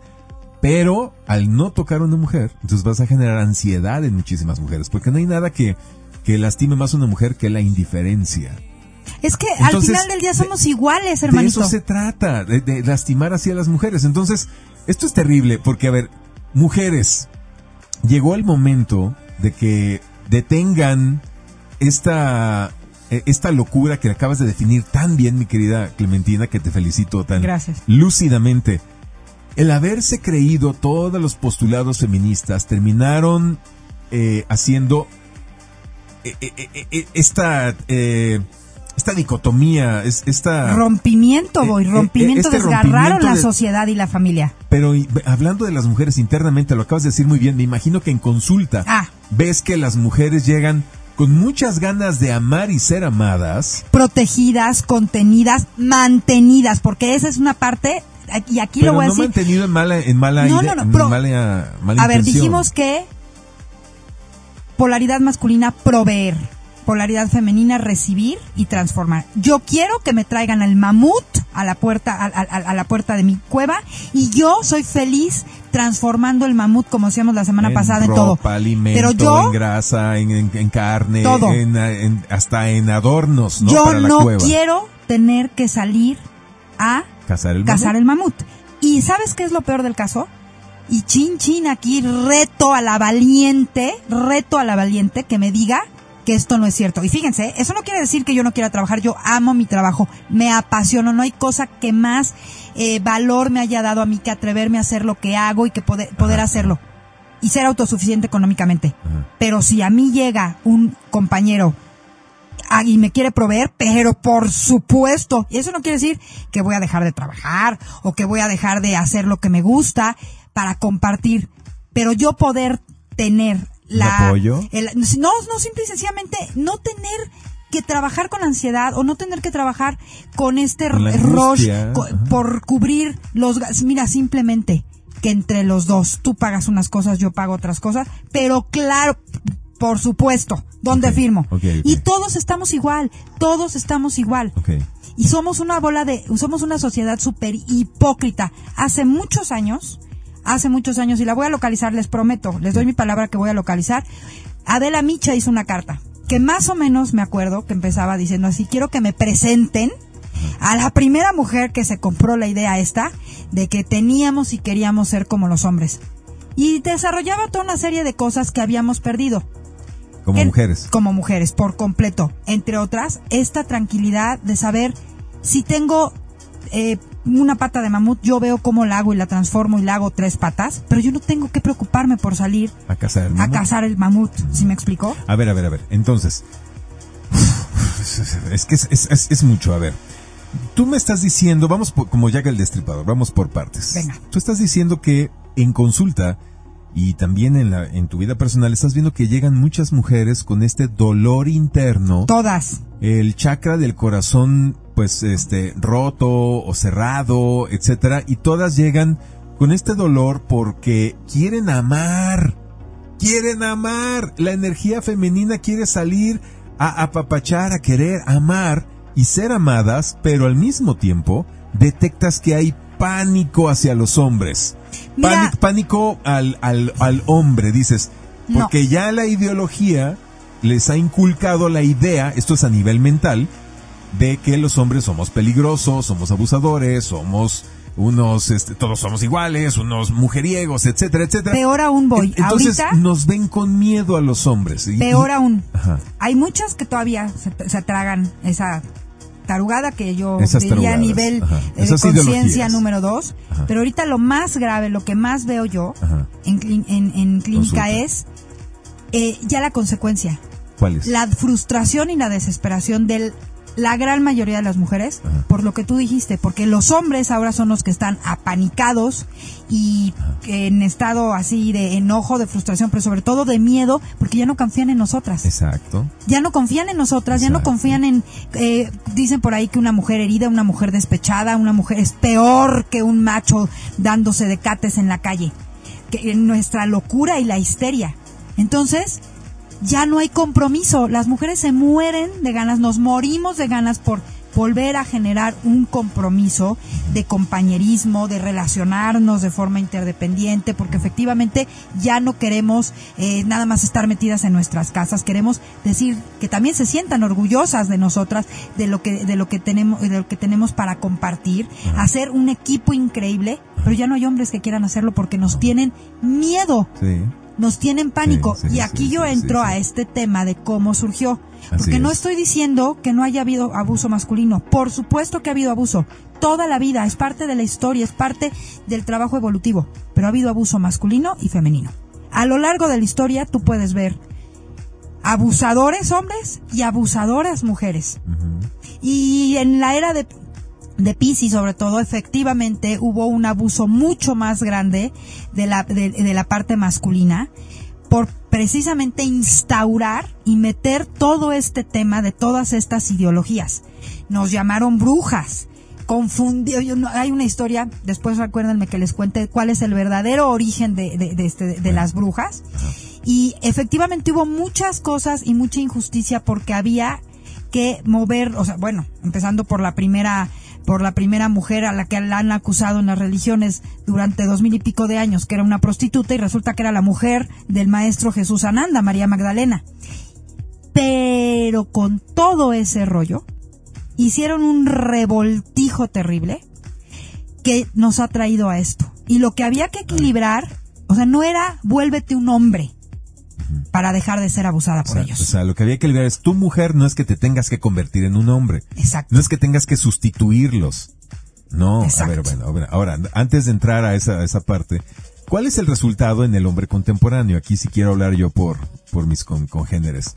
[SPEAKER 2] Pero al no tocar a una mujer, entonces vas a generar ansiedad en muchísimas mujeres, porque no hay nada que, que lastime más a una mujer que la indiferencia.
[SPEAKER 3] Es que al final del día somos iguales, hermanito.
[SPEAKER 2] De eso se trata, de, lastimar así a las mujeres. Entonces, esto es terrible porque, a ver, mujeres, llegó el momento de que detengan esta, e, esta locura que acabas de definir tan bien, mi querida Clementina, que te felicito tan lúcidamente. El haberse creído todos los postulados feministas terminaron eh, haciendo eh, eh, esta esta dicotomía, es, esta...
[SPEAKER 3] Rompimiento, voy, eh, eh, rompimiento, este desgarraron la sociedad y la familia.
[SPEAKER 2] Pero hablando de las mujeres internamente, lo acabas de decir muy bien, me imagino que en consulta
[SPEAKER 3] ah.
[SPEAKER 2] ves que las mujeres llegan con muchas ganas de amar y ser amadas.
[SPEAKER 3] Protegidas, contenidas, mantenidas, porque esa es una parte, y aquí lo voy a
[SPEAKER 2] no
[SPEAKER 3] decir...
[SPEAKER 2] mantenido en mala, en mala,
[SPEAKER 3] no, no, no,
[SPEAKER 2] mala,
[SPEAKER 3] A ver, dijimos que polaridad masculina, proveer polaridad femenina recibir y transformar. Yo quiero que me traigan el mamut a la puerta a, a, la puerta de mi cueva y yo soy feliz transformando el mamut como hacíamos la semana pasada en todo.
[SPEAKER 2] Pero yo en grasa, en, carne, En, hasta en adornos, ¿no?
[SPEAKER 3] Yo no quiero tener que salir a
[SPEAKER 2] cazar el,
[SPEAKER 3] cazar el mamut. ¿Y sabes qué es lo peor del caso? Y chin chin aquí reto a la valiente, reto a la valiente que me diga que esto no es cierto. Y fíjense, eso no quiere decir que yo no quiera trabajar, yo amo mi trabajo, me apasiono, no hay cosa que más eh, valor me haya dado a mí que atreverme a hacer lo que hago y que poder, poder hacerlo y ser autosuficiente económicamente. Pero si a mí llega un compañero y me quiere proveer, pero por supuesto, y eso no quiere decir que voy a dejar de trabajar o que voy a dejar de hacer lo que me gusta para compartir, pero yo poder tener la,
[SPEAKER 2] apoyo?
[SPEAKER 3] no, no simple y sencillamente no tener que trabajar con ansiedad o no tener que trabajar con este rush por cubrir los mira simplemente que entre los dos tú pagas unas cosas yo pago otras cosas pero claro por supuesto ¿dónde firmo y todos estamos igual todos estamos igual. Y somos una bola de somos una sociedad súper hipócrita. Hace muchos años hace muchos años y la voy a localizar, les prometo, les doy mi palabra que voy a localizar. Adela Micha hizo una carta que más o menos me acuerdo que empezaba diciendo así, quiero que me presenten a la primera mujer que se compró la idea esta de que teníamos y queríamos ser como los hombres. Y desarrollaba toda una serie de cosas que habíamos perdido.
[SPEAKER 2] Como mujeres.
[SPEAKER 3] Como mujeres, por completo. Entre otras, esta tranquilidad de saber si tengo eh, una pata de mamut, yo veo cómo la hago y la transformo y la hago tres patas, pero yo no tengo que preocuparme por salir
[SPEAKER 2] a cazar el mamut.
[SPEAKER 3] A cazar el mamut, ¿sí me explicó?
[SPEAKER 2] A ver, a ver, a ver. Entonces, <laughs> es que es, mucho, a ver. Tú me estás diciendo, vamos como ya que el destripador, vamos por partes.
[SPEAKER 3] Venga.
[SPEAKER 2] Tú estás diciendo que en consulta y también en, la, en tu vida personal estás viendo que llegan muchas mujeres con este dolor interno.
[SPEAKER 3] Todas.
[SPEAKER 2] El chakra del corazón pues este roto o cerrado, etcétera, y todas llegan con este dolor porque quieren amar. Quieren amar. La energía femenina quiere salir a apapachar, a querer amar y ser amadas, pero al mismo tiempo detectas que hay pánico hacia los hombres. pánico al, al, al hombre. Dices,
[SPEAKER 3] No.
[SPEAKER 2] Porque ya la ideología les ha inculcado la idea, esto es a nivel mental, de que los hombres somos peligrosos, somos abusadores, somos unos, este, todos somos iguales, unos mujeriegos, etcétera, etcétera.
[SPEAKER 3] Peor aún voy.
[SPEAKER 2] En- Entonces
[SPEAKER 3] Ahorita,
[SPEAKER 2] nos ven con miedo a los hombres. Y-
[SPEAKER 3] peor
[SPEAKER 2] y-
[SPEAKER 3] aún.
[SPEAKER 2] Ajá.
[SPEAKER 3] Hay muchas que todavía se, se tragan esa tarugada que yo
[SPEAKER 2] Esas
[SPEAKER 3] diría a nivel
[SPEAKER 2] ajá.
[SPEAKER 3] eh, de conciencia número dos.
[SPEAKER 2] Ajá.
[SPEAKER 3] Pero ahorita lo más grave, lo que más veo yo
[SPEAKER 2] Ajá.
[SPEAKER 3] en, en, en clínica
[SPEAKER 2] Consulta.
[SPEAKER 3] es eh, ya la consecuencia.
[SPEAKER 2] ¿Cuál es?
[SPEAKER 3] la frustración y la desesperación de la gran mayoría de las mujeres
[SPEAKER 2] Ajá.
[SPEAKER 3] por lo que tú dijiste, porque los hombres ahora son los que están apanicados y en estado así de enojo, de frustración, pero sobre todo de miedo, porque ya no confían en nosotras.
[SPEAKER 2] Exacto.
[SPEAKER 3] Ya no confían en nosotras, ya no confían en, eh, dicen por ahí que una mujer herida, una mujer despechada, una mujer es peor que un macho dándose de cates en la calle. Que en nuestra locura y la histeria. Entonces, ya no hay compromiso. Las mujeres se mueren de ganas, nos morimos de ganas por volver a generar un compromiso de compañerismo, de relacionarnos de forma interdependiente, porque efectivamente ya no queremos eh, nada más estar metidas en nuestras casas, queremos decir que también se sientan orgullosas de nosotras, de lo que de lo que tenemos de lo que tenemos para compartir, hacer un equipo increíble, pero ya no hay hombres que quieran hacerlo porque nos tienen miedo
[SPEAKER 2] Sí.
[SPEAKER 3] Nos tienen pánico.
[SPEAKER 2] Sí, sí,
[SPEAKER 3] y aquí
[SPEAKER 2] sí,
[SPEAKER 3] yo entro a este tema de cómo surgió.
[SPEAKER 2] Así
[SPEAKER 3] Porque no
[SPEAKER 2] es.
[SPEAKER 3] estoy diciendo que no haya habido abuso masculino. Por supuesto que ha habido abuso. Toda la vida es parte de la historia, es parte del trabajo evolutivo. Pero ha habido abuso masculino y femenino. A lo largo de la historia tú puedes ver abusadores hombres y abusadoras mujeres. Y en la era de, de Pisces, sobre todo, efectivamente hubo un abuso mucho más grande de la, de, la parte masculina por precisamente instaurar y meter todo este tema de todas estas ideologías. Nos llamaron brujas. Confundió, yo hay una historia, después recuérdenme que les cuente cuál es el verdadero origen de, de, de este- de las brujas. Y efectivamente hubo muchas cosas y mucha injusticia porque había que mover, o sea, bueno, empezando por la primera, por la primera mujer a la que la han acusado en las religiones durante dos mil y pico de años, que era una prostituta y resulta que era la mujer del maestro Jesús Ananda, María Magdalena. Pero con todo ese rollo, hicieron un revoltijo terrible que nos ha traído a esto. Y lo que había que equilibrar, o sea, no era vuélvete un hombre para dejar de ser abusada por
[SPEAKER 2] O sea,
[SPEAKER 3] ellos.
[SPEAKER 2] o sea, lo que había que liberar es tu mujer, no es que te tengas que convertir en un hombre.
[SPEAKER 3] Exacto.
[SPEAKER 2] No es que tengas que sustituirlos. No, a ver, bueno, a ver, ahora, antes de entrar a esa, a esa parte, ¿cuál es el resultado en el hombre contemporáneo? Aquí sí quiero hablar yo por, por mis con- congéneres.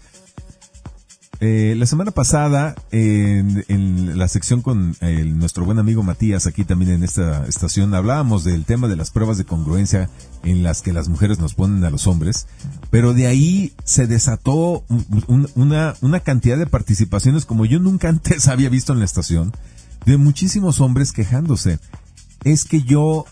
[SPEAKER 2] Eh, la semana pasada, en, la sección con el- nuestro buen amigo Matías, aquí también en esta estación, hablábamos del tema de las pruebas de congruencia en las que las mujeres nos ponen a los hombres, pero de ahí se desató un- un- una, una cantidad de participaciones como yo nunca <laughs> antes había visto en la estación, de muchísimos hombres quejándose. Es que yo,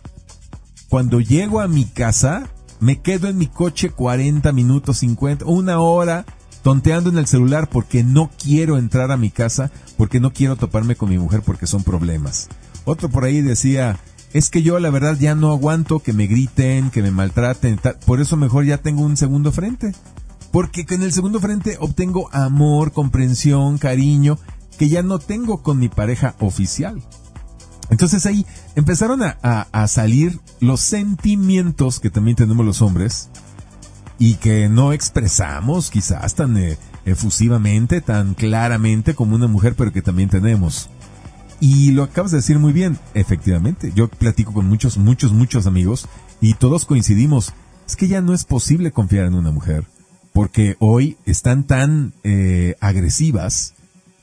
[SPEAKER 2] cuando llego a mi casa, me quedo en mi coche 40 minutos, 50, una hora, tonteando en el celular porque no quiero entrar a mi casa, porque no quiero toparme con mi mujer porque son problemas. Otro por ahí decía, es que yo la verdad ya no aguanto que me griten, que me maltraten, por eso mejor ya tengo un segundo frente. Porque en el segundo frente obtengo amor, comprensión, cariño, que ya no tengo con mi pareja oficial. Entonces ahí empezaron a- a salir los sentimientos que también tenemos los hombres y que no expresamos quizás tan eh, efusivamente, tan claramente como una mujer, pero que también tenemos. Y lo acabas de decir muy bien, efectivamente. Yo platico con muchos, muchos, muchos amigos y todos coincidimos. Es que ya no es posible confiar en una mujer porque hoy están tan eh, agresivas,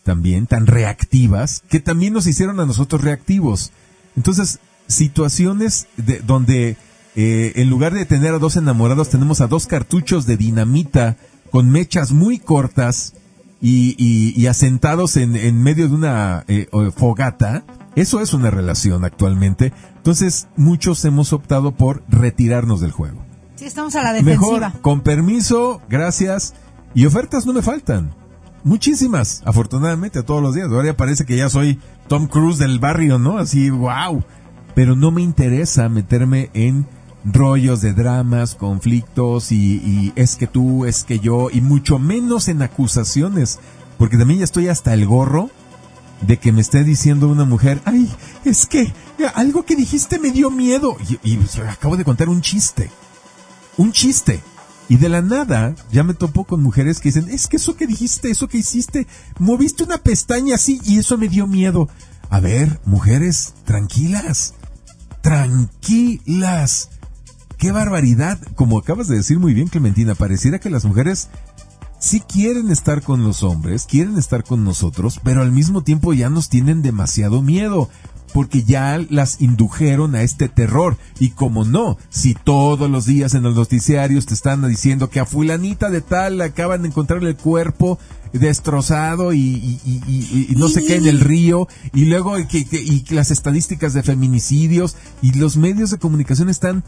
[SPEAKER 2] también tan reactivas, que también nos hicieron a nosotros reactivos. Entonces, situaciones de, donde eh, en lugar de tener a dos enamorados, tenemos a dos cartuchos de dinamita con mechas muy cortas y, y- y asentados en, en medio de una eh, fogata. Eso es una relación actualmente. Entonces, muchos hemos optado por retirarnos del juego.
[SPEAKER 3] Sí, estamos a la defensiva.
[SPEAKER 2] Mejor, con permiso, gracias. Y ofertas no me faltan. Muchísimas, afortunadamente, todos los días. Ahora ya parece que ya soy Tom Cruise del barrio, ¿no? Así, wow. Pero no me interesa meterme en rollos de dramas, conflictos y, es que tú, es que yo, y mucho menos en acusaciones, porque también ya estoy hasta el gorro de que me esté diciendo una mujer, ay, es que algo que dijiste me dio miedo. Y, y acabo de contar un chiste. Un chiste. Y de la nada ya me topo con mujeres que dicen, es que eso que dijiste, eso que hiciste, moviste una pestaña así y eso me dio miedo. A ver, mujeres, tranquilas. Tranquilas. Qué barbaridad. Como acabas de decir muy bien, Clementina, pareciera que las mujeres sí quieren estar con los hombres, quieren estar con nosotros, pero al mismo tiempo ya nos tienen demasiado miedo porque ya las indujeron a este terror. Y como no, si todos los días en los noticiarios te están diciendo que a fulanita de tal acaban de encontrar el cuerpo destrozado y, no sé qué en el río, y luego que, y las estadísticas de feminicidios, y los medios de comunicación están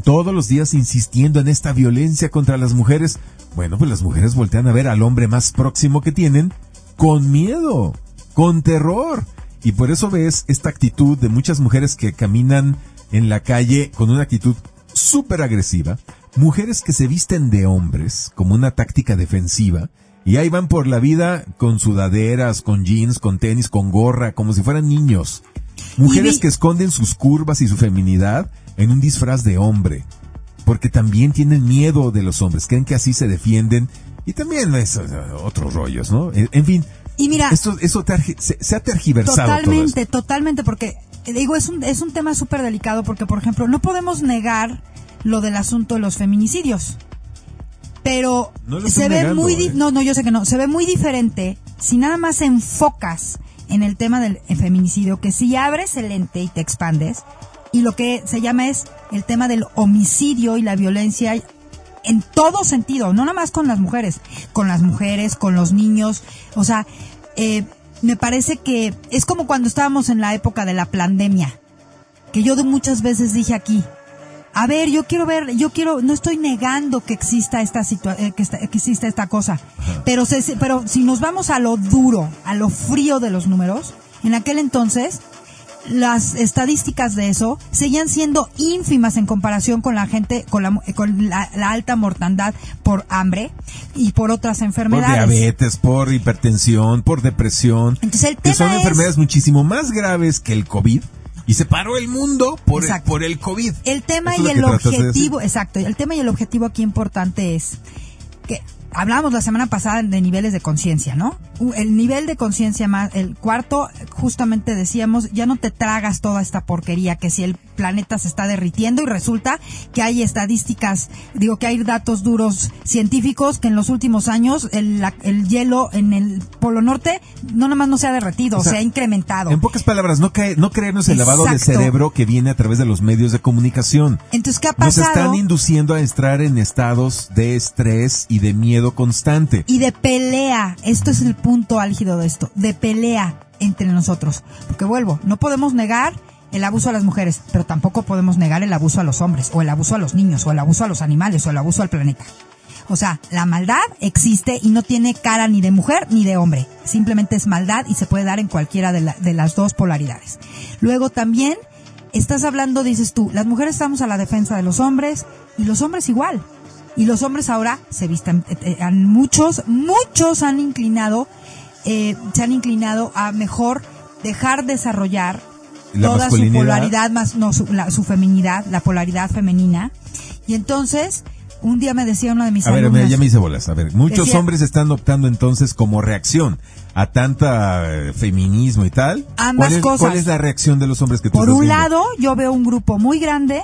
[SPEAKER 2] todos los días insistiendo en esta violencia contra las mujeres, bueno, pues las mujeres voltean a ver al hombre más próximo que tienen con miedo, con terror. Y por eso ves esta actitud de muchas mujeres que caminan en la calle con una actitud súper agresiva, mujeres que se visten de hombres como una táctica defensiva, y ahí van por la vida con sudaderas, con jeans, con tenis, con gorra, como si fueran niños. Mujeres que esconden sus curvas y su feminidad en un disfraz de hombre, porque también tienen miedo de los hombres, creen que así se defienden, y también es, eh, otros rollos, ¿no? En, fin,
[SPEAKER 3] y mira,
[SPEAKER 2] eso se, ha tergiversado.
[SPEAKER 3] Totalmente, totalmente, porque eh, digo, es un, es un tema súper delicado porque, por ejemplo, no podemos negar lo del asunto de los feminicidios. Pero se ve muy... ¿eh? No, no, yo sé que no. Se ve muy diferente si nada más enfocas en el tema del feminicidio, que si abres el ente y te expandes, y lo que se llama es el tema del homicidio y la violencia en todo sentido, no nada más con las mujeres, con las mujeres, con los niños, o sea, eh, me parece que es como cuando estábamos en la época de la pandemia, que yo muchas veces dije aquí, a ver, yo quiero ver, yo quiero, no estoy negando que exista esta situación, eh, que, exista esta cosa, pero pero si nos vamos a lo duro, a lo frío de los números, en aquel entonces las estadísticas de eso seguían siendo ínfimas en comparación con la gente, con la, con la, alta mortandad por hambre y por otras enfermedades.
[SPEAKER 2] Por diabetes, por hipertensión, por depresión.
[SPEAKER 3] Entonces
[SPEAKER 2] que son enfermedades muchísimo más graves que el COVID. Y se paró el mundo por, el, por el COVID.
[SPEAKER 3] El tema y el objetivo, exacto, el tema y el objetivo aquí importante es que hablamos la semana pasada de niveles de conciencia, ¿no? El nivel de conciencia más, el cuarto, justamente decíamos, ya no te tragas toda esta porquería que si el planeta se está derritiendo y resulta que hay estadísticas, digo que hay datos duros científicos que en los últimos años el, el hielo en el Polo Norte no nomás no se ha derretido, se ha incrementado.
[SPEAKER 2] En pocas palabras, no, cae, no creernos el lavado de cerebro que viene a través de los medios de comunicación.
[SPEAKER 3] Entonces, ¿qué ha pasado?
[SPEAKER 2] Nos están induciendo a entrar en estados de estrés y de miedo constante.
[SPEAKER 3] Y de pelea. Esto es el punto álgido de esto. De pelea entre nosotros. Porque vuelvo, no podemos negar el abuso a las mujeres, pero tampoco podemos negar el abuso a los hombres, o el abuso a los niños, o el abuso a los animales, o el abuso al planeta. O sea, la maldad existe y no tiene cara ni de mujer ni de hombre. Simplemente es maldad y se puede dar en cualquiera de, las dos polaridades. Luego también estás hablando, dices tú, las mujeres estamos a la defensa de los hombres y los hombres igual. Y los hombres ahora se visten, eh, eh, muchos, muchos han inclinado, eh, se han inclinado a mejor dejar desarrollar toda su polaridad, más no su, su feminidad, la polaridad femenina. Y entonces, un día me decía uno de mis
[SPEAKER 2] a ver, ya me hice bolas. A ver, muchos hombres están optando entonces como reacción a tanta eh, feminismo y tal.
[SPEAKER 3] Ambas
[SPEAKER 2] ¿Cuál es,
[SPEAKER 3] cosas.
[SPEAKER 2] ¿Cuál es la reacción de los hombres que tú
[SPEAKER 3] Por un lado, yo veo un grupo muy grande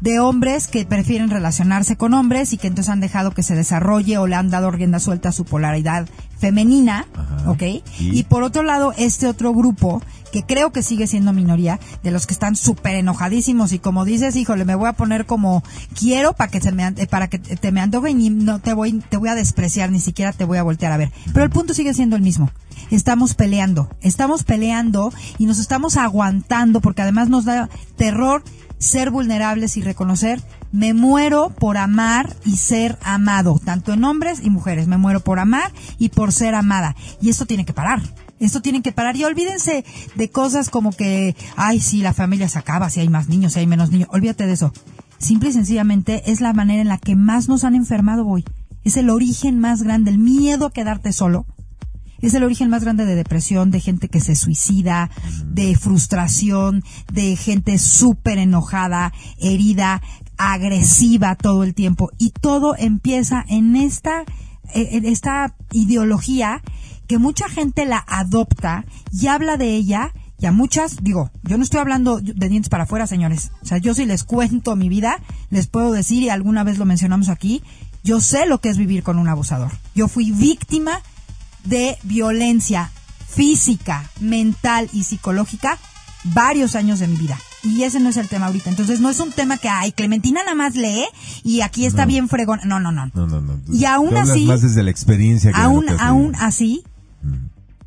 [SPEAKER 3] de hombres que prefieren relacionarse con hombres y que entonces han dejado que se desarrolle o le han dado rienda suelta a su polaridad femenina, ¿ok? ¿Y? por otro lado, este otro grupo que creo que sigue siendo minoría, de los que están súper enojadísimos y como dices, híjole, me voy a poner como quiero para que, se para que te me antoje y no te voy, te voy a despreciar, ni siquiera te voy a voltear a ver. Pero el punto sigue siendo el mismo. Estamos peleando, estamos peleando y nos estamos aguantando porque además nos da terror ser vulnerables y reconocer, me muero por amar y ser amado, tanto en hombres y mujeres, me muero por amar y por ser amada. Y esto tiene que parar. Esto tiene que parar y olvídense de cosas como que, ay, si la familia se acaba, si hay más niños, si hay menos niños. Olvídate de eso. Simple y sencillamente es la manera en la que más nos han enfermado hoy. Es el origen más grande, el miedo a quedarte solo. Es el origen más grande de depresión, de gente que se suicida, de frustración, de gente súper enojada, herida, agresiva todo el tiempo. Y todo empieza en esta, eh, en esta ideología que mucha gente la adopta y habla de ella y a muchas, digo, yo no estoy hablando de dientes para afuera, señores. O sea, yo si les cuento mi vida, les puedo decir, y alguna vez lo mencionamos aquí, yo sé lo que es vivir con un abusador. Yo fui víctima de violencia física, mental y psicológica varios años de mi vida. Y ese no es el tema ahorita. Entonces no es un tema que, ay, Clementina nada más lee y aquí está bien fregón. No, no, no.
[SPEAKER 2] No, no, no.
[SPEAKER 3] Y aún así-
[SPEAKER 2] más desde la experiencia que
[SPEAKER 3] Aún, aún así,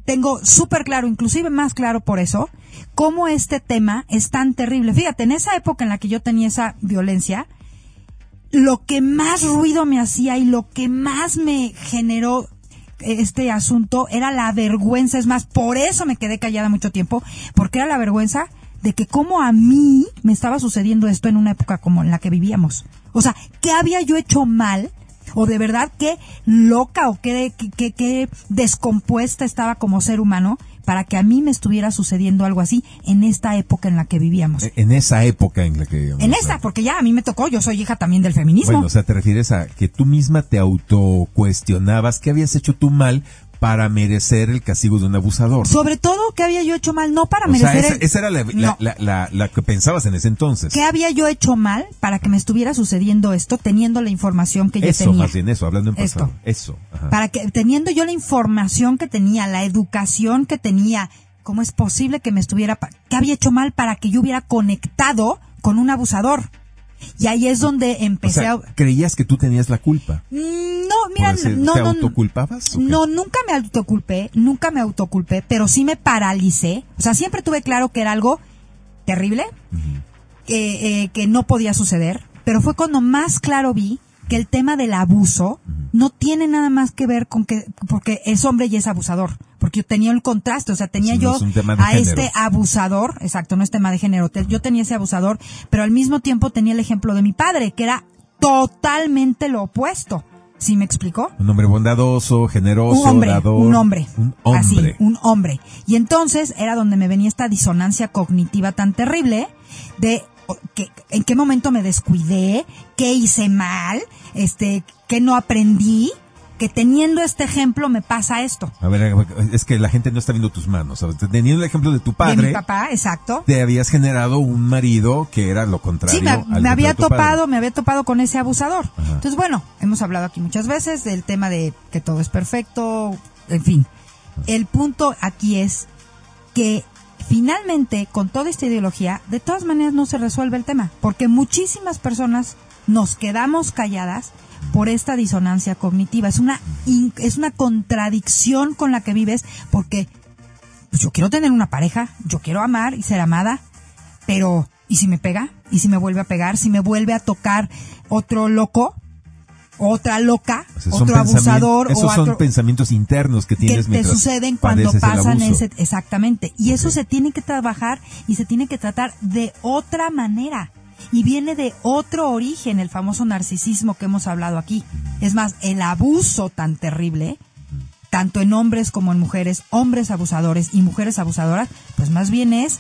[SPEAKER 3] tengo súper claro, inclusive más claro por eso, cómo este tema es tan terrible. Fíjate, en esa época en la que yo tenía esa violencia, lo que más ruido me hacía y lo que más me generó este asunto era la vergüenza. Es más, por eso me quedé callada mucho tiempo, porque era la vergüenza de que como a mí me estaba sucediendo esto en una época como en la que vivíamos. O sea, ¿qué había yo hecho mal? O de verdad qué loca o qué, qué, qué- qué descompuesta estaba como ser humano para que a mí me estuviera sucediendo algo así en esta época en la que vivíamos.
[SPEAKER 2] Eh, En esa época en la que...
[SPEAKER 3] en esta, porque ya a mí me tocó, yo soy hija también del feminismo.
[SPEAKER 2] Bueno, o sea, te refieres a que tú misma te autocuestionabas qué habías hecho tú mal para merecer el castigo de un abusador.
[SPEAKER 3] Sobre todo, ¿qué había yo hecho mal? No para
[SPEAKER 2] o sea,
[SPEAKER 3] merecer
[SPEAKER 2] esa,
[SPEAKER 3] el-
[SPEAKER 2] esa era la,
[SPEAKER 3] No.
[SPEAKER 2] la- la- la que pensabas en ese entonces.
[SPEAKER 3] ¿Qué había yo hecho mal para que me estuviera sucediendo esto teniendo la información que yo
[SPEAKER 2] Eso,
[SPEAKER 3] tenía?
[SPEAKER 2] más bien eso, hablando en
[SPEAKER 3] Esto.
[SPEAKER 2] pasado. Eso. ajá.
[SPEAKER 3] Para que teniendo yo la información que tenía, la educación que tenía, ¿cómo es posible que me estuviera qué había hecho mal para que yo hubiera conectado con un abusador? Y ahí es donde
[SPEAKER 2] O
[SPEAKER 3] empecé
[SPEAKER 2] sea,
[SPEAKER 3] a
[SPEAKER 2] creías que tú tenías la culpa.
[SPEAKER 3] Mm, No, mira,
[SPEAKER 2] decir,
[SPEAKER 3] no,
[SPEAKER 2] ¿te
[SPEAKER 3] no,
[SPEAKER 2] autoculpabas?
[SPEAKER 3] No, nunca me autoculpé, nunca me autoculpé, pero sí me paralicé. O sea, siempre tuve claro que era algo terrible, que, eh, que no podía suceder, pero fue cuando más claro vi que el tema del abuso no tiene nada más que ver con que, porque es hombre y es abusador, porque yo tenía el contraste, o sea, tenía
[SPEAKER 2] no
[SPEAKER 3] yo
[SPEAKER 2] es
[SPEAKER 3] a
[SPEAKER 2] género.
[SPEAKER 3] este abusador, exacto, no es tema de género, yo tenía ese abusador, pero al mismo tiempo tenía el ejemplo de mi padre, que era totalmente lo opuesto. ¿Sí me explicó?
[SPEAKER 2] Un hombre bondadoso, generoso,
[SPEAKER 3] un hombre, un hombre,
[SPEAKER 2] Un
[SPEAKER 3] así,
[SPEAKER 2] hombre.
[SPEAKER 3] un hombre. Y entonces era donde me venía esta disonancia cognitiva tan terrible de en qué momento me descuidé, qué hice mal, este, qué no aprendí, que teniendo este ejemplo me pasa esto.
[SPEAKER 2] A ver, es que la gente no está viendo tus manos. ¿sabes? Teniendo el ejemplo de tu
[SPEAKER 3] De
[SPEAKER 2] padre,
[SPEAKER 3] mi papá, exacto.
[SPEAKER 2] te habías generado un marido que era lo contrario.
[SPEAKER 3] Sí, me,
[SPEAKER 2] al
[SPEAKER 3] me
[SPEAKER 2] ejemplo
[SPEAKER 3] había
[SPEAKER 2] padre.
[SPEAKER 3] topado, me había topado con ese abusador.
[SPEAKER 2] Ajá.
[SPEAKER 3] Entonces, bueno, hemos hablado aquí muchas veces del tema de que todo es perfecto, en fin. El punto aquí es que finalmente, con toda esta ideología, de todas maneras no se resuelve el tema, porque muchísimas personas nos quedamos calladas por esta disonancia cognitiva. Es una, es una contradicción con la que vives, porque pues, yo quiero tener una pareja, yo quiero amar y ser amada, pero ¿y si me pega? ¿Y si me vuelve a pegar? ¿Si me vuelve a tocar otro loco? ¿Otra loca?
[SPEAKER 2] O sea, son
[SPEAKER 3] ¿Otro abusador?
[SPEAKER 2] Esos
[SPEAKER 3] o
[SPEAKER 2] son pensamientos internos que
[SPEAKER 3] que
[SPEAKER 2] tienes
[SPEAKER 3] te
[SPEAKER 2] mientras
[SPEAKER 3] suceden cuando pasan ese exactamente y eso se tiene que trabajar y se tiene que tratar de otra manera y viene de otro origen el famoso narcisismo que hemos hablado aquí es más el abuso tan terrible tanto en hombres como en mujeres hombres abusadores y mujeres abusadoras pues más bien es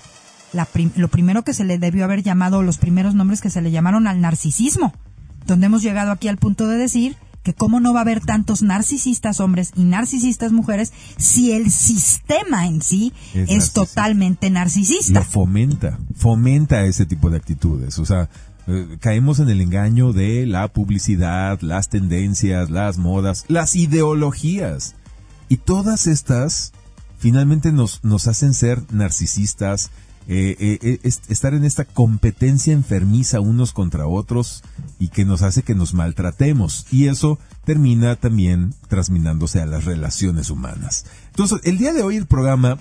[SPEAKER 3] la prim- lo primero que se le debió haber llamado los primeros nombres que se le llamaron al narcisismo donde hemos llegado aquí al punto de decir que cómo no va a haber tantos narcisistas hombres y narcisistas mujeres si el sistema en sí
[SPEAKER 2] Es
[SPEAKER 3] totalmente narcisista.
[SPEAKER 2] Lo fomenta, fomenta ese tipo de actitudes. O sea, eh, caemos en el engaño de la publicidad, las tendencias, las modas, las ideologías. Y todas estas finalmente nos, nos hacen ser narcisistas, eh, eh, eh, es- estar en esta competencia enfermiza unos contra otros y que nos hace que nos maltratemos. Y eso termina también transminándose a las relaciones humanas. Entonces, el día de hoy el programa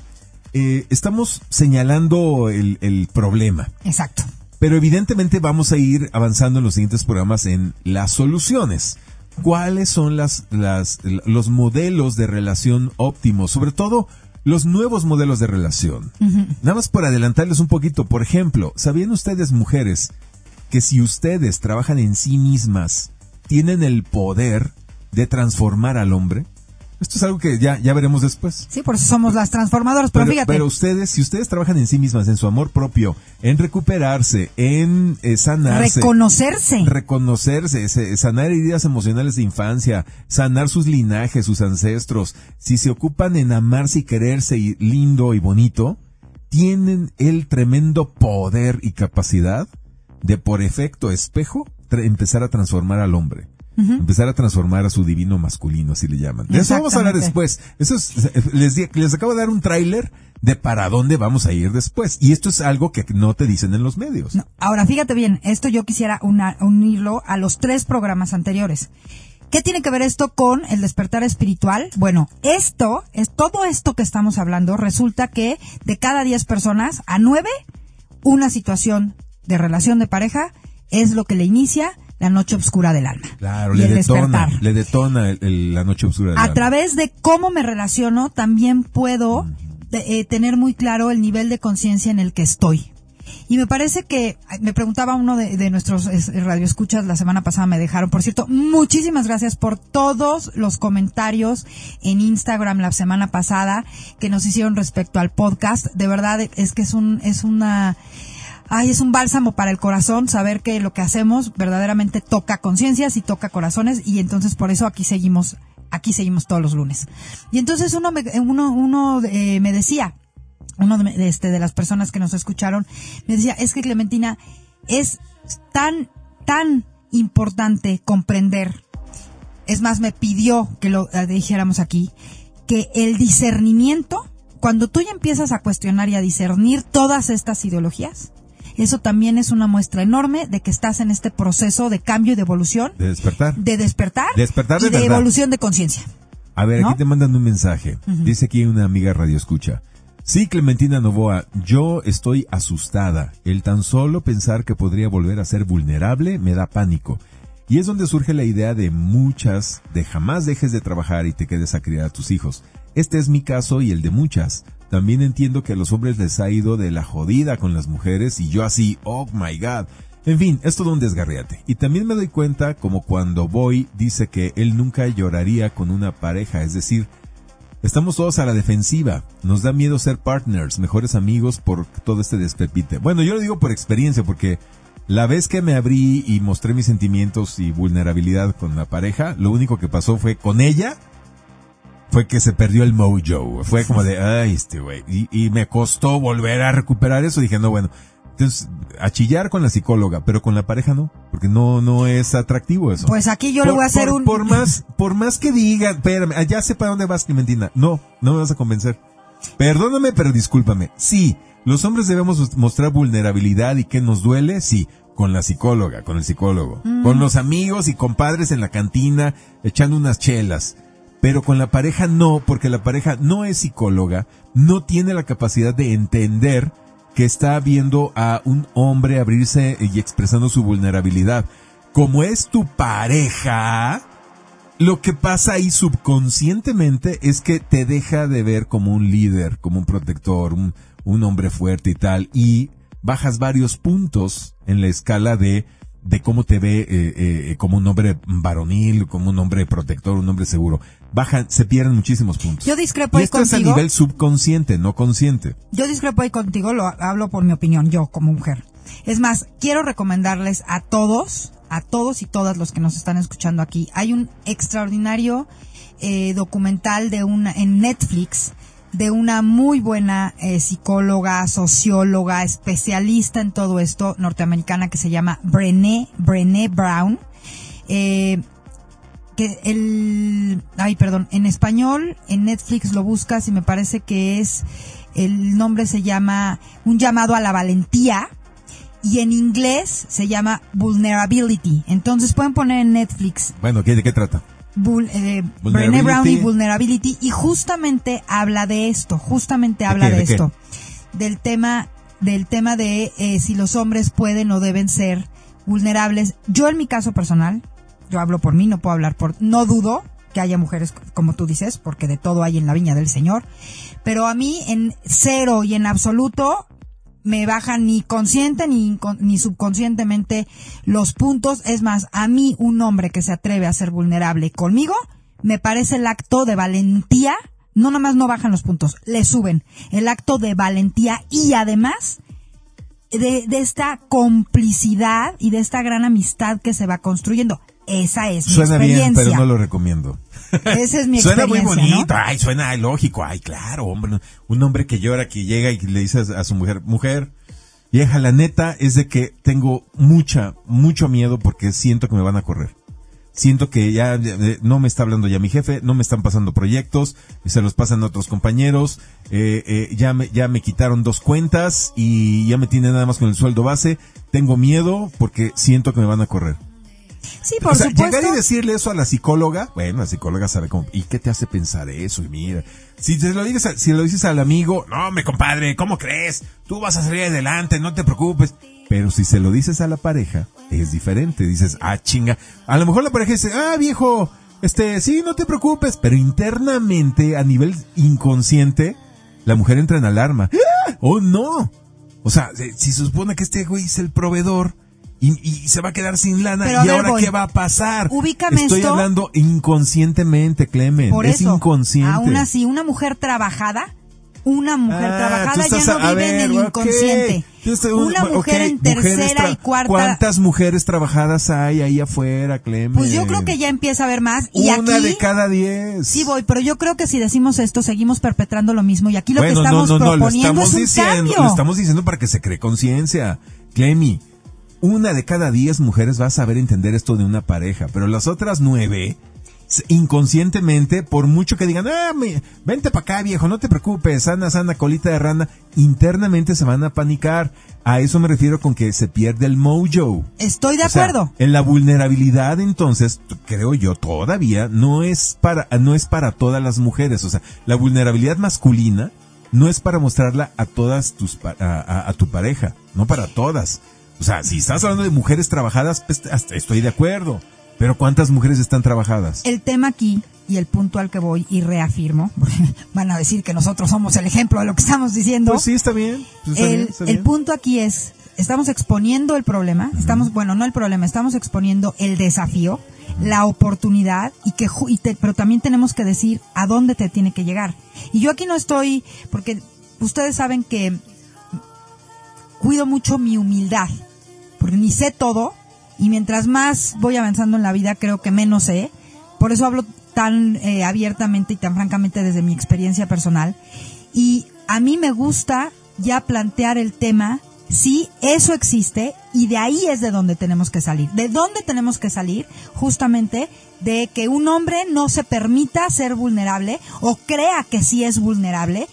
[SPEAKER 2] eh, estamos señalando el, el problema,
[SPEAKER 3] Exacto.
[SPEAKER 2] pero evidentemente vamos a ir avanzando en los siguientes programas en las soluciones. ¿Cuáles son las, las, los modelos de relación óptimos? Sobre todo, los nuevos modelos de relación. Nada más por adelantarles un poquito, por ejemplo, ¿sabían ustedes, mujeres, que si ustedes trabajan en sí mismas, tienen el poder de transformar al hombre? Esto es algo que ya, ya veremos después.
[SPEAKER 3] Sí, por eso somos las transformadoras, pero, fíjate.
[SPEAKER 2] Pero ustedes, si ustedes trabajan en sí mismas, en su amor propio, en recuperarse, en eh, sanarse.
[SPEAKER 3] Reconocerse.
[SPEAKER 2] Reconocerse, sanar heridas emocionales de infancia, sanar sus linajes, sus ancestros. Si se ocupan en amarse y quererse y lindo y bonito, tienen el tremendo poder y capacidad de por efecto espejo empezar a transformar al hombre empezar a transformar a su divino masculino, así le llaman. De eso vamos a hablar después. Eso les, les acabo de dar un tráiler de para dónde vamos a ir después. Y esto es algo que no te dicen en los medios.
[SPEAKER 3] ahora, fíjate bien, esto yo quisiera unirlo a los tres programas anteriores. ¿Qué tiene que ver esto con el despertar espiritual? Bueno, esto, es todo esto que estamos hablando, resulta que de cada diez personas, a nueve, una situación de relación de pareja es lo que le inicia la noche oscura del alma.
[SPEAKER 2] Claro, le, detona, le detona la noche oscura del
[SPEAKER 3] a
[SPEAKER 2] alma.
[SPEAKER 3] A través de cómo me relaciono, también puedo eh, tener muy claro el nivel de conciencia en el que estoy. Y me parece que, me preguntaba uno de, nuestros radioescuchas la semana pasada, me dejaron, por cierto, muchísimas gracias por todos los comentarios en Instagram la semana pasada que nos hicieron respecto al podcast. De verdad, es que es un, es una, ay, es un bálsamo para el corazón saber que lo que hacemos verdaderamente toca conciencias y toca corazones y entonces por eso aquí seguimos, aquí seguimos todos los lunes. Y entonces uno me, uno, uno eh, me decía, uno de, este, de las personas que nos escucharon, me decía, es que Clementina, es tan, tan importante comprender, es más, me pidió que lo eh, dijéramos aquí, que el discernimiento, cuando tú ya empiezas a cuestionar y a discernir todas estas ideologías, eso también es una muestra enorme de que estás en este proceso de cambio y de evolución.
[SPEAKER 2] De despertar.
[SPEAKER 3] De despertar.
[SPEAKER 2] Despertar de
[SPEAKER 3] y de evolución de conciencia.
[SPEAKER 2] A ver, aquí te mandan un mensaje. Dice aquí una amiga radio escucha. Sí, Clementina Novoa, yo estoy asustada. El tan solo pensar que podría volver a ser vulnerable me da pánico. Y es donde surge la idea de muchas, de jamás dejes de trabajar y te quedes a criar a tus hijos. Este es mi caso y el de muchas. También entiendo que a los hombres les ha ido de la jodida con las mujeres y yo así, oh my god. En fin, es todo un desgarriate. Y también me doy cuenta como cuando Boy dice que él nunca lloraría con una pareja, es decir, estamos todos a la defensiva. Nos da miedo ser partners, mejores amigos por todo este despepite. Bueno, yo lo digo por experiencia porque la vez que me abrí y mostré mis sentimientos y vulnerabilidad con la pareja, lo único que pasó fue con ella fue que se perdió el mojo. Fue como de, ay, este güey. Y, me costó volver a recuperar eso. Dije, no, bueno. Entonces, a chillar con la psicóloga, pero con la pareja no, porque no, no es atractivo eso.
[SPEAKER 3] Pues aquí yo le voy a hacer un...
[SPEAKER 2] Por más, por más que diga, espérame, ya sé para dónde vas, Clementina. No, no me vas a convencer. Perdóname, pero discúlpame. Sí, los hombres debemos mostrar vulnerabilidad y que nos duele, sí, con la psicóloga, con el psicólogo, mm. con los amigos y compadres en la cantina, echando unas chelas pero con la pareja no, porque la pareja no es psicóloga, no tiene la capacidad de entender que está viendo a un hombre abrirse y expresando su vulnerabilidad. Como es tu pareja, lo que pasa ahí subconscientemente es que te deja de ver como un líder, como un protector, un, hombre fuerte y tal, y bajas varios puntos en la escala de de cómo te ve eh, eh, como un hombre varonil, como un hombre protector, un hombre seguro. Bajan, se pierden muchísimos puntos.
[SPEAKER 3] Yo discrepo
[SPEAKER 2] y esto es a nivel subconsciente, no consciente.
[SPEAKER 3] Yo discrepo ahí contigo, lo hablo por mi opinión, yo como mujer. Es más, quiero recomendarles a todos, a todos y todas los que nos están escuchando aquí, hay un extraordinario eh, documental de una en Netflix de una muy buena eh, psicóloga, socióloga, especialista en todo esto, norteamericana, que se llama Brené, Brené Brown. Eh, que el, ay, perdón, en español, en Netflix lo buscas y me parece que es, el nombre se llama Un llamado a la valentía y en inglés se llama Vulnerability. Entonces pueden poner en Netflix.
[SPEAKER 2] Bueno, ¿de qué trata?
[SPEAKER 3] eh, Brené Brown y Vulnerability y justamente habla de esto, justamente habla de, esto, del tema del tema de eh, si los hombres pueden o deben ser vulnerables. Yo en mi caso personal, yo hablo por mí, no puedo hablar por, no dudo que haya mujeres como tú dices, porque de todo hay en la viña del Señor. Pero a mí en cero y en absoluto me bajan ni consciente ni, ni subconscientemente los puntos. Es más, a mí un hombre que se atreve a ser vulnerable conmigo, me parece el acto de valentía. No nomás no bajan los puntos, le suben. El acto de valentía y además de, de esta complicidad y de esta gran amistad que se va construyendo. Esa es mi
[SPEAKER 2] Suena bien,
[SPEAKER 3] experiencia.
[SPEAKER 2] pero no lo recomiendo.
[SPEAKER 3] Esa es mi <laughs>
[SPEAKER 2] suena muy
[SPEAKER 3] experiencia,
[SPEAKER 2] bonito,
[SPEAKER 3] ¿no?
[SPEAKER 2] ay, suena lógico, ay, claro, hombre. Un hombre que llora, que llega y le dice a, a su mujer, mujer, vieja, la neta es de que tengo mucha, mucho miedo porque siento que me van a correr. Siento que ya eh, no me está hablando ya mi jefe, no me están pasando proyectos, se los pasan a otros compañeros, eh, eh, ya me, ya me quitaron dos cuentas y ya me tienen nada más con el sueldo base. Tengo miedo porque siento que me van a correr.
[SPEAKER 3] Sí, por
[SPEAKER 2] o sea,
[SPEAKER 3] supuesto.
[SPEAKER 2] llegar y decirle eso a la psicóloga, bueno, la psicóloga sabe cómo, ¿y qué te hace pensar eso? Y mira, si te lo dices, a- si lo dices al amigo, no, me compadre, ¿cómo crees? Tú vas a salir adelante, no te preocupes. Pero si se lo dices a la pareja, es diferente. Dices, ah, chinga. A lo mejor la pareja dice, ah, viejo, este, sí, no te preocupes. Pero internamente, a nivel inconsciente, la mujer entra en alarma. ¡Ah! ¡Oh, no! O sea, si se supone que este güey es el proveedor y, y se va a quedar sin lana,
[SPEAKER 3] Pero
[SPEAKER 2] ¿y
[SPEAKER 3] ver,
[SPEAKER 2] ahora
[SPEAKER 3] voy.
[SPEAKER 2] qué va a pasar?
[SPEAKER 3] Ubícame
[SPEAKER 2] Estoy
[SPEAKER 3] esto.
[SPEAKER 2] hablando inconscientemente, Clemen.
[SPEAKER 3] Por
[SPEAKER 2] es
[SPEAKER 3] eso,
[SPEAKER 2] inconsciente.
[SPEAKER 3] aún así, una mujer trabajada, una mujer
[SPEAKER 2] Ah,
[SPEAKER 3] trabajada ya no vive en el inconsciente. Una mujer en tercera y cuarta.
[SPEAKER 2] ¿Cuántas mujeres trabajadas hay ahí afuera, Clemen?
[SPEAKER 3] Pues yo creo que ya empieza a haber más. Y
[SPEAKER 2] Una
[SPEAKER 3] aquí,
[SPEAKER 2] de cada diez.
[SPEAKER 3] sí voy, pero yo creo que si decimos esto, seguimos perpetrando lo mismo. Y aquí lo
[SPEAKER 2] bueno,
[SPEAKER 3] que estamos
[SPEAKER 2] no, no, no, lo
[SPEAKER 3] proponiendo
[SPEAKER 2] estamos
[SPEAKER 3] es un
[SPEAKER 2] diciendo,
[SPEAKER 3] cambio.
[SPEAKER 2] lo estamos diciendo para que se cree conciencia. Clemi, una de cada diez mujeres va a saber entender esto de una pareja, pero las otras nueve, inconscientemente, por mucho que digan, ah, me- vente para acá viejo, no te preocupes, sana, sana, colita de rana, internamente se van a panicar. A eso me refiero con que se pierde el mojo.
[SPEAKER 3] Estoy de
[SPEAKER 2] O sea,
[SPEAKER 3] acuerdo.
[SPEAKER 2] en la vulnerabilidad, entonces, creo yo, todavía no es para, no es para todas las mujeres. O sea, la vulnerabilidad masculina no es para mostrarla a todas tus, a- a tu pareja, no para todas. O sea, si estás hablando de mujeres trabajadas, pues, estoy de acuerdo. Pero ¿cuántas mujeres están trabajadas?
[SPEAKER 3] El tema aquí y el punto al que voy y reafirmo, porque <laughs> van a decir que nosotros somos el ejemplo de lo que estamos diciendo.
[SPEAKER 2] Pues sí, está bien. pues está bien,
[SPEAKER 3] el, punto aquí es, estamos exponiendo el problema, estamos, bueno, no el problema, estamos exponiendo el desafío, la oportunidad, y que, y te- pero también tenemos que decir a dónde te tiene que llegar. Y yo aquí no estoy, porque ustedes saben que cuido mucho mi humildad, ni sé todo, y mientras más voy avanzando en la vida, creo que menos sé. Por eso hablo tan eh, abiertamente y tan francamente desde mi experiencia personal. Y a mí me gusta ya plantear el tema, sí, eso existe, y de ahí es de donde tenemos que salir. ¿De dónde tenemos que salir? Justamente de que un hombre no se permita ser vulnerable o crea que sí es vulnerable,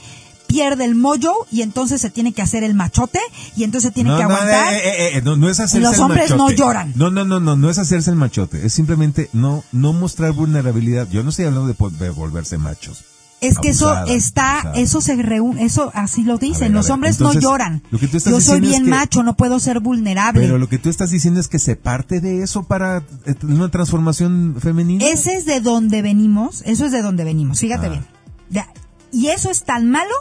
[SPEAKER 3] pierde el mojo y entonces se tiene que hacer el machote y entonces tiene
[SPEAKER 2] No,
[SPEAKER 3] que
[SPEAKER 2] no,
[SPEAKER 3] aguantar.
[SPEAKER 2] eh, eh, eh, no, no es hacerse
[SPEAKER 3] Los
[SPEAKER 2] el
[SPEAKER 3] hombres no lloran.
[SPEAKER 2] No, no, no, no, no es hacerse el machote. Es simplemente no, no mostrar vulnerabilidad. Yo no estoy hablando de, de volverse machos.
[SPEAKER 3] Es que eso está,
[SPEAKER 2] abusada.
[SPEAKER 3] eso se reúne, eso así lo dicen.
[SPEAKER 2] ver,
[SPEAKER 3] Los hombres
[SPEAKER 2] entonces,
[SPEAKER 3] no lloran.
[SPEAKER 2] lo que tú estás
[SPEAKER 3] Yo soy
[SPEAKER 2] es
[SPEAKER 3] bien
[SPEAKER 2] que-
[SPEAKER 3] macho, no puedo ser vulnerable.
[SPEAKER 2] Pero lo que tú estás diciendo es que se parte de eso para eh, una transformación femenina.
[SPEAKER 3] Ese es de donde venimos, eso es de donde venimos, fíjate
[SPEAKER 2] Ah.
[SPEAKER 3] bien. Y eso es tan malo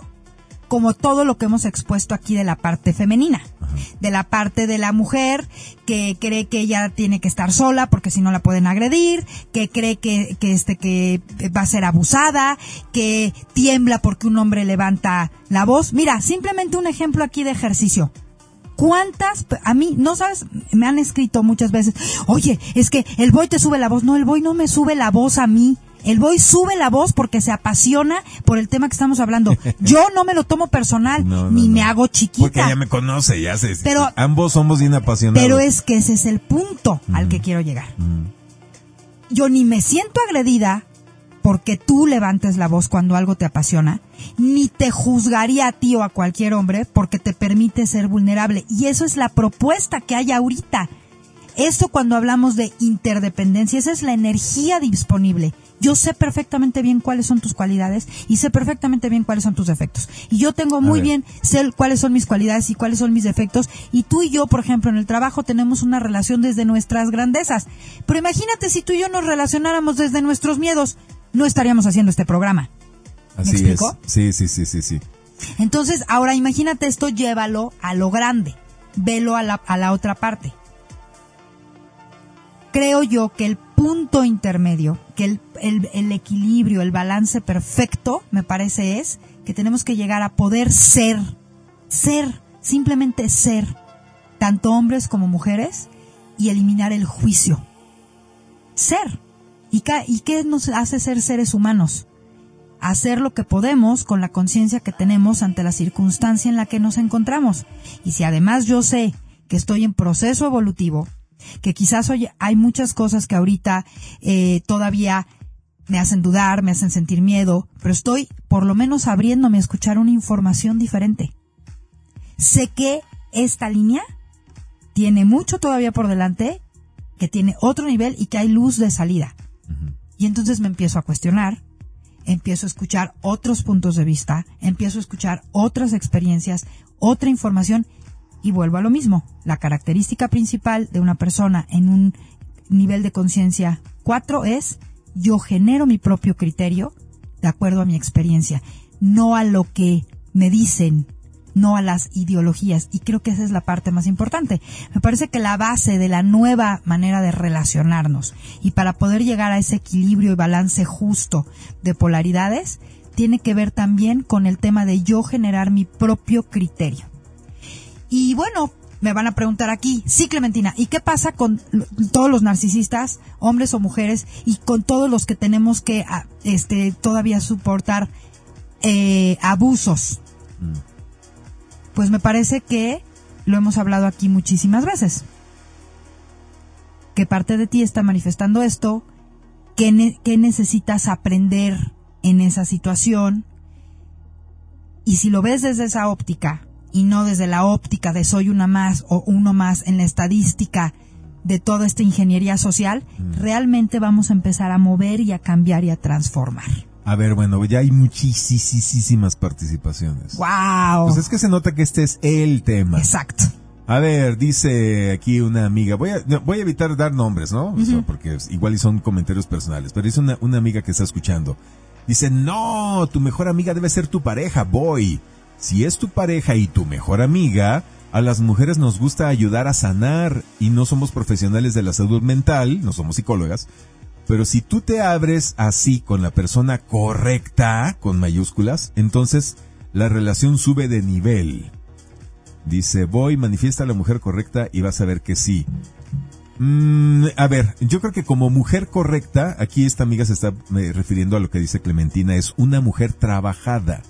[SPEAKER 3] como todo lo que hemos expuesto aquí de la parte femenina, de la parte de la mujer que cree que ella tiene que estar sola porque si no la pueden agredir, que cree que, que este que va a ser abusada, que tiembla porque un hombre levanta la voz. Mira, simplemente un ejemplo aquí de ejercicio. ¿Cuántas, a mí, no sabes, me han escrito muchas veces, oye, es que el boy te sube la voz. No, el boy no me sube la voz a mí. El boy sube la voz porque se apasiona por el tema que estamos hablando. <laughs> Yo no me lo tomo personal,
[SPEAKER 2] No, no,
[SPEAKER 3] ni
[SPEAKER 2] no.
[SPEAKER 3] me hago
[SPEAKER 2] Porque
[SPEAKER 3] chiquita.
[SPEAKER 2] ella me conoce, ya sé.
[SPEAKER 3] Pero-
[SPEAKER 2] ambos somos bien apasionados.
[SPEAKER 3] Pero es que ese es el punto al que quiero llegar. Yo ni me siento agredida porque tú levantes la voz cuando algo te apasiona, ni te juzgaría a ti o a cualquier hombre porque te permite ser vulnerable. Y eso es la propuesta que hay ahorita. Eso cuando hablamos de interdependencia, esa es la energía disponible. Yo sé perfectamente bien cuáles son tus cualidades y sé perfectamente bien cuáles son tus defectos. Y yo tengo muy bien sé cuáles son mis cualidades y cuáles son mis defectos. Y tú y yo, por ejemplo, en el trabajo tenemos una relación desde nuestras grandezas. Pero imagínate si tú y yo nos relacionáramos desde nuestros miedos, no estaríamos haciendo este programa.
[SPEAKER 2] Así ¿Me explico? es. Sí, sí, sí, sí, sí.
[SPEAKER 3] Entonces, ahora imagínate esto, llévalo a lo grande. Velo a la, a la otra parte creo yo que el punto intermedio, que el, el, equilibrio, el balance perfecto, me parece es que tenemos que llegar a poder ser, ser, simplemente ser, tanto hombres como mujeres, y eliminar el juicio. Ser. ¿Y, ¿Y qué nos hace ser seres humanos? Hacer lo que podemos con la conciencia que tenemos ante la circunstancia en la que nos encontramos. Y si además yo sé que estoy en proceso evolutivo, que quizás hoy hay muchas cosas que ahorita eh, todavía me hacen dudar, me hacen sentir miedo, pero estoy por lo menos abriéndome a escuchar una información diferente. Sé que esta línea tiene mucho todavía por delante, que tiene otro nivel y que hay luz de salida. Y entonces me empiezo a cuestionar, empiezo a escuchar otros puntos de vista, empiezo a escuchar otras experiencias, otra información y vuelvo a lo mismo. La característica principal de una persona en un nivel de conciencia 4 es yo genero mi propio criterio de acuerdo a mi experiencia, no a lo que me dicen, no a las ideologías. Y creo que esa es la parte más importante. Me parece que la base de la nueva manera de relacionarnos y para poder llegar a ese equilibrio y balance justo de polaridades, tiene que ver también con el tema de yo generar mi propio criterio. Y bueno, me van a preguntar aquí, sí Clementina, ¿y qué pasa con todos los narcisistas, hombres o mujeres, y con todos los que tenemos que ah, este, todavía soportar eh, abusos? Mm. Pues me parece que lo hemos hablado aquí muchísimas veces. ¿Qué parte de ti está manifestando esto? ¿Qué, qué necesitas aprender en esa situación? Y si lo ves desde esa óptica, y no desde la óptica de soy una más o uno más en la estadística de toda esta ingeniería social, mm. realmente vamos a empezar a mover y a cambiar y a transformar.
[SPEAKER 2] A ver, bueno, ya hay muchísimas participaciones.
[SPEAKER 3] ¡Wow!
[SPEAKER 2] Pues es que se nota que este es el tema.
[SPEAKER 3] Exacto.
[SPEAKER 2] A ver, dice aquí una amiga, voy a, voy a evitar dar nombres, ¿no? porque igual son comentarios personales, pero dice una, una amiga que está escuchando. Dice, no, tu mejor amiga debe ser tu pareja, voy. Si es tu pareja y tu mejor amiga, a las mujeres nos gusta ayudar a sanar y no somos profesionales de la salud mental, no somos psicólogas, pero si tú te abres así con la persona correcta, con mayúsculas, entonces la relación sube de nivel. Dice, voy, manifiesta a la mujer correcta y vas a ver que sí. Mm, a ver, yo creo que como mujer correcta, aquí esta amiga se está eh, refiriendo a lo que dice Clementina, es una mujer trabajada.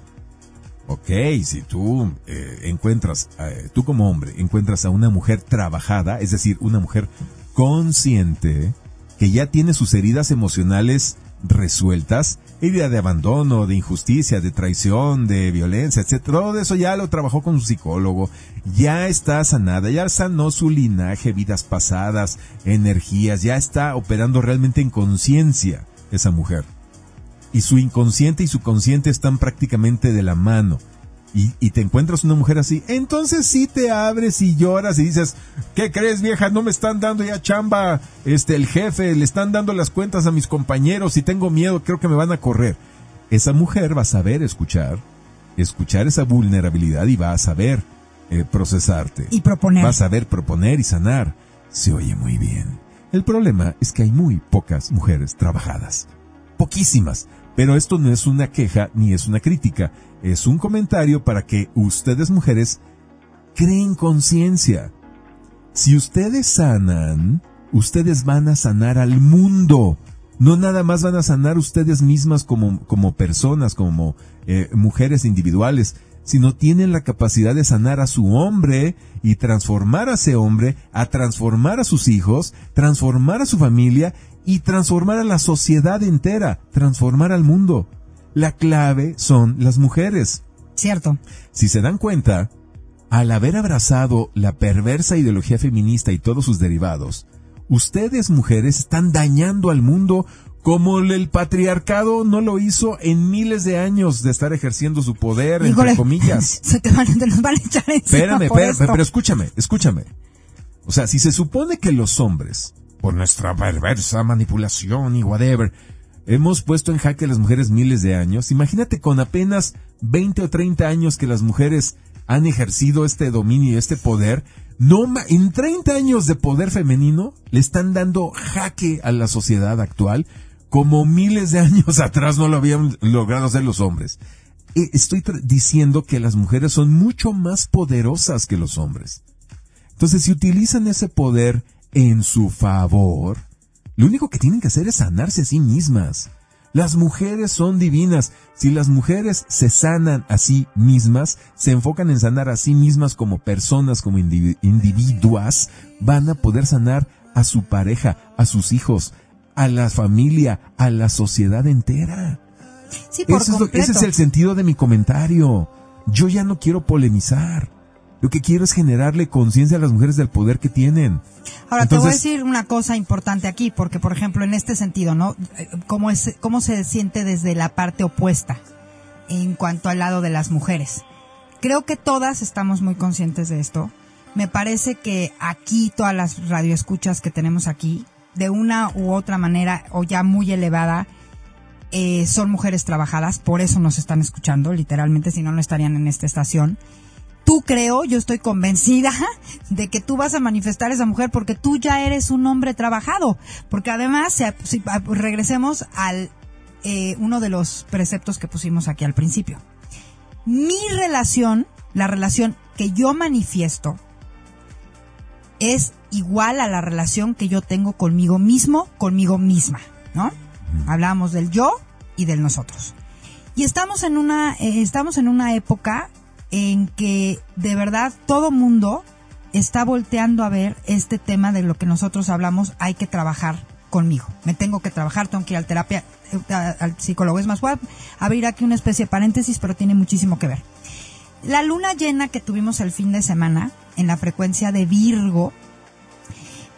[SPEAKER 2] Ok, si tú eh, encuentras, eh, tú como hombre, encuentras a una mujer trabajada, es decir, una mujer consciente, que ya tiene sus heridas emocionales resueltas, herida de abandono, de injusticia, de traición, de violencia, etc. Todo eso ya lo trabajó con su psicólogo, ya está sanada, ya sanó su linaje, vidas pasadas, energías, ya está operando realmente en conciencia esa mujer y su inconsciente y su consciente están prácticamente de la mano. Y, te encuentras una mujer así, entonces sí te abres y lloras y dices, ¿qué crees vieja? No me están dando ya chamba, este, el jefe, le están dando las cuentas a mis compañeros y tengo miedo, creo que me van a correr. Esa mujer va a saber escuchar, escuchar esa vulnerabilidad y va a saber eh, procesarte.
[SPEAKER 3] Y proponer.
[SPEAKER 2] Va a saber proponer y sanar. Se oye muy bien. El problema es que hay muy pocas mujeres trabajadas. Poquísimas. Pero esto no es una queja ni es una crítica, es un comentario para que ustedes mujeres creen conciencia. Si ustedes sanan, ustedes van a sanar al mundo. No nada más van a sanar ustedes mismas como, como personas, como eh, mujeres individuales, sino tienen la capacidad de sanar a su hombre y transformar a ese hombre, a transformar a sus hijos, transformar a su familia y transformar a la sociedad entera, transformar al mundo. La clave son las mujeres.
[SPEAKER 3] Cierto.
[SPEAKER 2] Si se dan cuenta, al haber abrazado la perversa ideología feminista y todos sus derivados, ustedes mujeres están dañando al mundo como el patriarcado no lo hizo en miles de años de estar ejerciendo su poder,
[SPEAKER 3] Híjole,
[SPEAKER 2] entre comillas. <laughs>
[SPEAKER 3] Se te, van, te nos van a echar encima
[SPEAKER 2] Espérame,
[SPEAKER 3] por
[SPEAKER 2] espérame,
[SPEAKER 3] esto.
[SPEAKER 2] pero escúchame, escúchame. O sea, si se supone que los hombres, por nuestra perversa manipulación y whatever, hemos puesto en jaque a las mujeres miles de años, imagínate con apenas 20 o 30 años que las mujeres han ejercido este dominio y este poder, no en 30 años de poder femenino le están dando jaque a la sociedad actual como miles de años <laughs> atrás no lo habían logrado hacer los hombres. Eh, Estoy diciendo que las mujeres son mucho más poderosas que los hombres. Entonces, si utilizan ese poder en su favor, lo único que tienen que hacer es sanarse a sí mismas. Las mujeres son divinas. Si las mujeres se sanan a sí mismas, se enfocan en sanar a sí mismas como personas, como indivi- individuas, van a poder sanar a su pareja, a sus hijos, a la familia, a la sociedad entera.
[SPEAKER 3] Sí, por
[SPEAKER 2] Ese es, lo- ese es el sentido de mi comentario. Yo ya no quiero polemizar. Lo que quiero es generarle conciencia a las mujeres del poder que tienen.
[SPEAKER 3] Ahora, te voy a
[SPEAKER 2] Entonces-
[SPEAKER 3] decir una cosa importante aquí, porque, por ejemplo, en este sentido, ¿no? ¿Cómo, es, ¿Cómo se siente desde la parte opuesta en cuanto al lado de las mujeres? Creo que todas estamos muy conscientes de esto. Me parece que aquí, todas las radioescuchas que tenemos aquí, de una u otra manera, o ya muy elevada, eh, son mujeres trabajadas, por eso nos están escuchando, literalmente, si no, no estarían en esta estación tú creo, yo estoy convencida de que tú vas a manifestar esa mujer porque tú ya eres un hombre trabajado. Porque además, si, si- regresemos al eh, uno de los preceptos que pusimos aquí al principio. Mi relación, la relación que yo manifiesto, es igual a la relación que yo tengo conmigo mismo, conmigo misma, ¿no? Hablamos del yo y del nosotros. Y estamos en una, eh, estamos en una época en que de verdad todo mundo está volteando a ver este tema de lo que nosotros hablamos, hay que trabajar conmigo. Me tengo que trabajar, tengo que ir al terapia, eh, al psicólogo. Es más, voy abrir aquí una especie de paréntesis, pero tiene muchísimo que ver. La luna llena que tuvimos el fin de semana en la frecuencia de Virgo,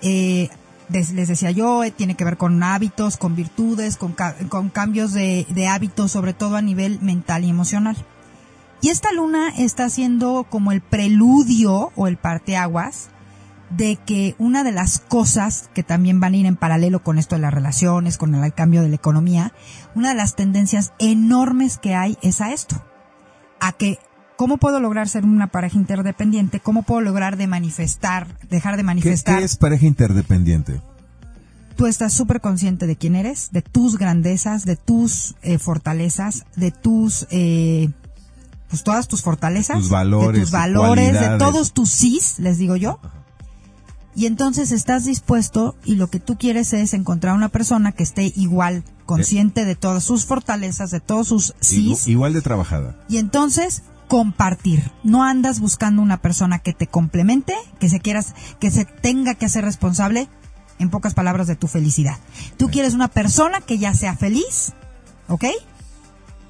[SPEAKER 3] eh, les decía yo, eh, tiene que ver con hábitos, con virtudes, con, ca- con cambios de hábitos, sobre todo a nivel mental y emocional. Y esta luna está siendo como el preludio o el parteaguas de que una de las cosas que también van a ir en paralelo con esto de las relaciones, con el cambio de la economía, una de las tendencias enormes que hay es a esto. A que, ¿cómo puedo lograr ser una pareja interdependiente? ¿Cómo puedo lograr de manifestar, dejar de
[SPEAKER 2] ¿Qué,
[SPEAKER 3] manifestar?
[SPEAKER 2] qué es pareja interdependiente?
[SPEAKER 3] tú estás súper consciente de quién eres, de tus grandezas, de tus eh, fortalezas, de tus, eh, pues todas tus fortalezas,
[SPEAKER 2] Tus valores,
[SPEAKER 3] de tus valores, de todos tus sís, les digo yo. Y entonces estás dispuesto y lo que tú quieres es encontrar una persona que esté igual consciente de todas sus fortalezas, de todos sus sís.
[SPEAKER 2] Igual de trabajada.
[SPEAKER 3] Y entonces compartir. No andas buscando una persona que te complemente, que se quieras, que se tenga que hacer responsable, en pocas palabras, de tu felicidad. Tú quieres una persona que ya sea feliz, ¿ok?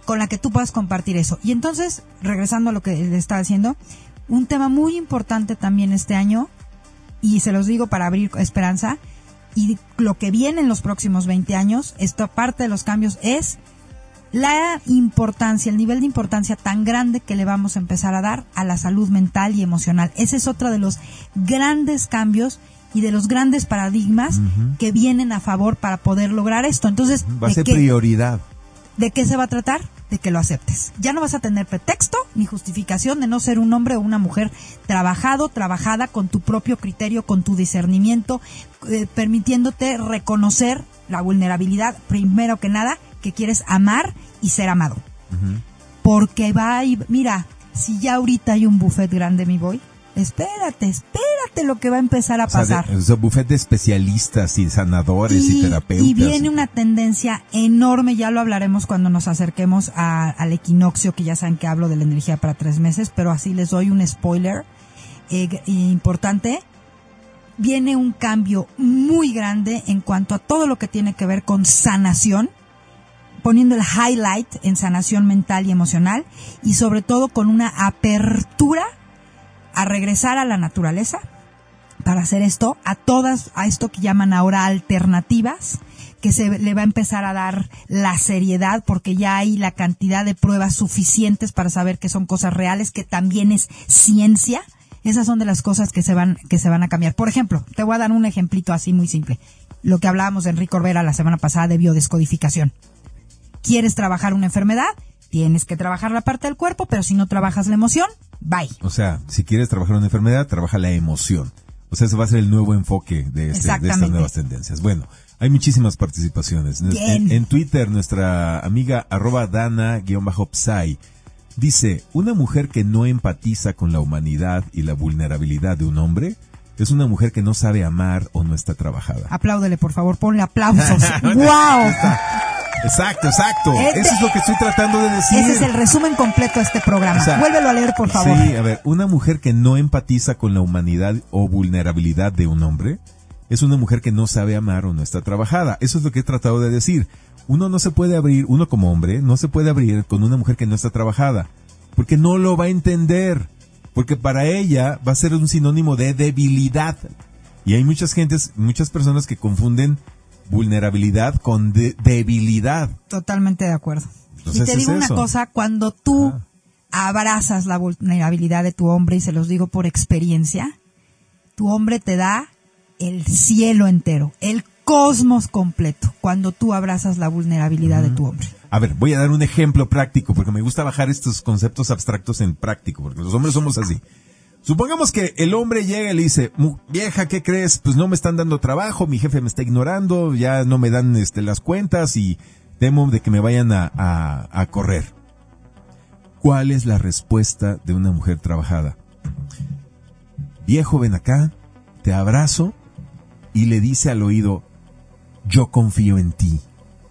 [SPEAKER 3] Con la que tú puedas compartir eso. Y entonces, regresando a lo que le estaba diciendo, un tema muy importante también este año, y se los digo para abrir esperanza, y lo que viene en los próximos 20 años, esta parte de los cambios es la importancia, el nivel de importancia tan grande que le vamos a empezar a dar a la salud mental y emocional. Ese es otro de los grandes cambios y de los grandes paradigmas que vienen a favor para poder lograr esto. Entonces,
[SPEAKER 2] Va a
[SPEAKER 3] ¿de
[SPEAKER 2] ser
[SPEAKER 3] qué,
[SPEAKER 2] prioridad.
[SPEAKER 3] ¿de qué se va a tratar? De que lo aceptes. Ya no vas a tener pretexto ni justificación de no ser un hombre o una mujer trabajado, trabajada con tu propio criterio, con tu discernimiento, eh, permitiéndote reconocer la vulnerabilidad, primero que nada, que quieres amar y ser amado. Porque va y mira, si ya ahorita hay un buffet grande, mi boy, espérate, espérate lo que va a empezar a
[SPEAKER 2] O sea, de-
[SPEAKER 3] pasar.
[SPEAKER 2] buffet de especialistas y sanadores y, terapeutas.
[SPEAKER 3] y viene una tendencia enorme, ya lo hablaremos cuando nos acerquemos a- al equinoccio, que ya saben que hablo de la energía para tres meses, pero así les doy un spoiler eh, importante. Viene un cambio muy grande en cuanto a todo lo que tiene que ver con sanación, poniendo el highlight en sanación mental y emocional, y sobre todo con una apertura a regresar a la naturaleza, para hacer esto a todas, a esto que llaman ahora alternativas, que se le va a empezar a dar la seriedad porque ya hay la cantidad de pruebas suficientes para saber que son cosas reales, que también es ciencia. Esas son de las cosas que se van, que se van a cambiar. Por ejemplo, te voy a dar un ejemplito así muy simple. Lo que hablábamos de Enrique Orbera la semana pasada de biodescodificación. ¿Quieres trabajar una enfermedad? Tienes que trabajar la parte del cuerpo, pero si no trabajas la emoción, bye.
[SPEAKER 2] O sea, si quieres trabajar una enfermedad, trabaja la emoción. O sea, ese va a ser el nuevo enfoque de, este, de estas nuevas tendencias. Bueno, hay muchísimas participaciones. En, en, Twitter, nuestra amiga arroba dana-psai dice, una mujer que no empatiza con la humanidad y la vulnerabilidad de un hombre es una mujer que no sabe amar o no está trabajada.
[SPEAKER 3] Apláudele, por favor, ponle aplausos. <laughs> ¡Wow!
[SPEAKER 2] Exacto, exacto. Este Eso es lo que estoy tratando de decir.
[SPEAKER 3] Ese es el resumen completo de este programa. Vuélvelo a leer, por favor.
[SPEAKER 2] Sí, a ver, una mujer que no empatiza con la humanidad o vulnerabilidad de un hombre es una mujer que no sabe amar o no está trabajada. Eso es lo que he tratado de decir. Uno no se puede abrir, uno como hombre, no se puede abrir con una mujer que no está trabajada, porque no lo va a entender, porque para ella va a ser un sinónimo de debilidad. Y hay muchas gentes, muchas personas que confunden vulnerabilidad con debilidad.
[SPEAKER 3] Totalmente de acuerdo. y te digo una cosa, cuando tú abrazas la vulnerabilidad de tu hombre, y se los digo por experiencia, tu hombre te da el cielo entero, el cosmos completo, cuando tú abrazas la vulnerabilidad de tu hombre.
[SPEAKER 2] A ver, voy a dar un ejemplo práctico, porque me gusta bajar estos conceptos abstractos en práctico, porque los hombres somos así. Supongamos que el hombre llega y le dice, vieja, ¿qué crees? Pues no me están dando trabajo, mi jefe me está ignorando, ya no me dan este, las cuentas y temo de que me vayan a, a correr. ¿Cuál es la respuesta de una mujer trabajada? Viejo, ven acá, te abrazo y le dice al oído, yo confío en ti,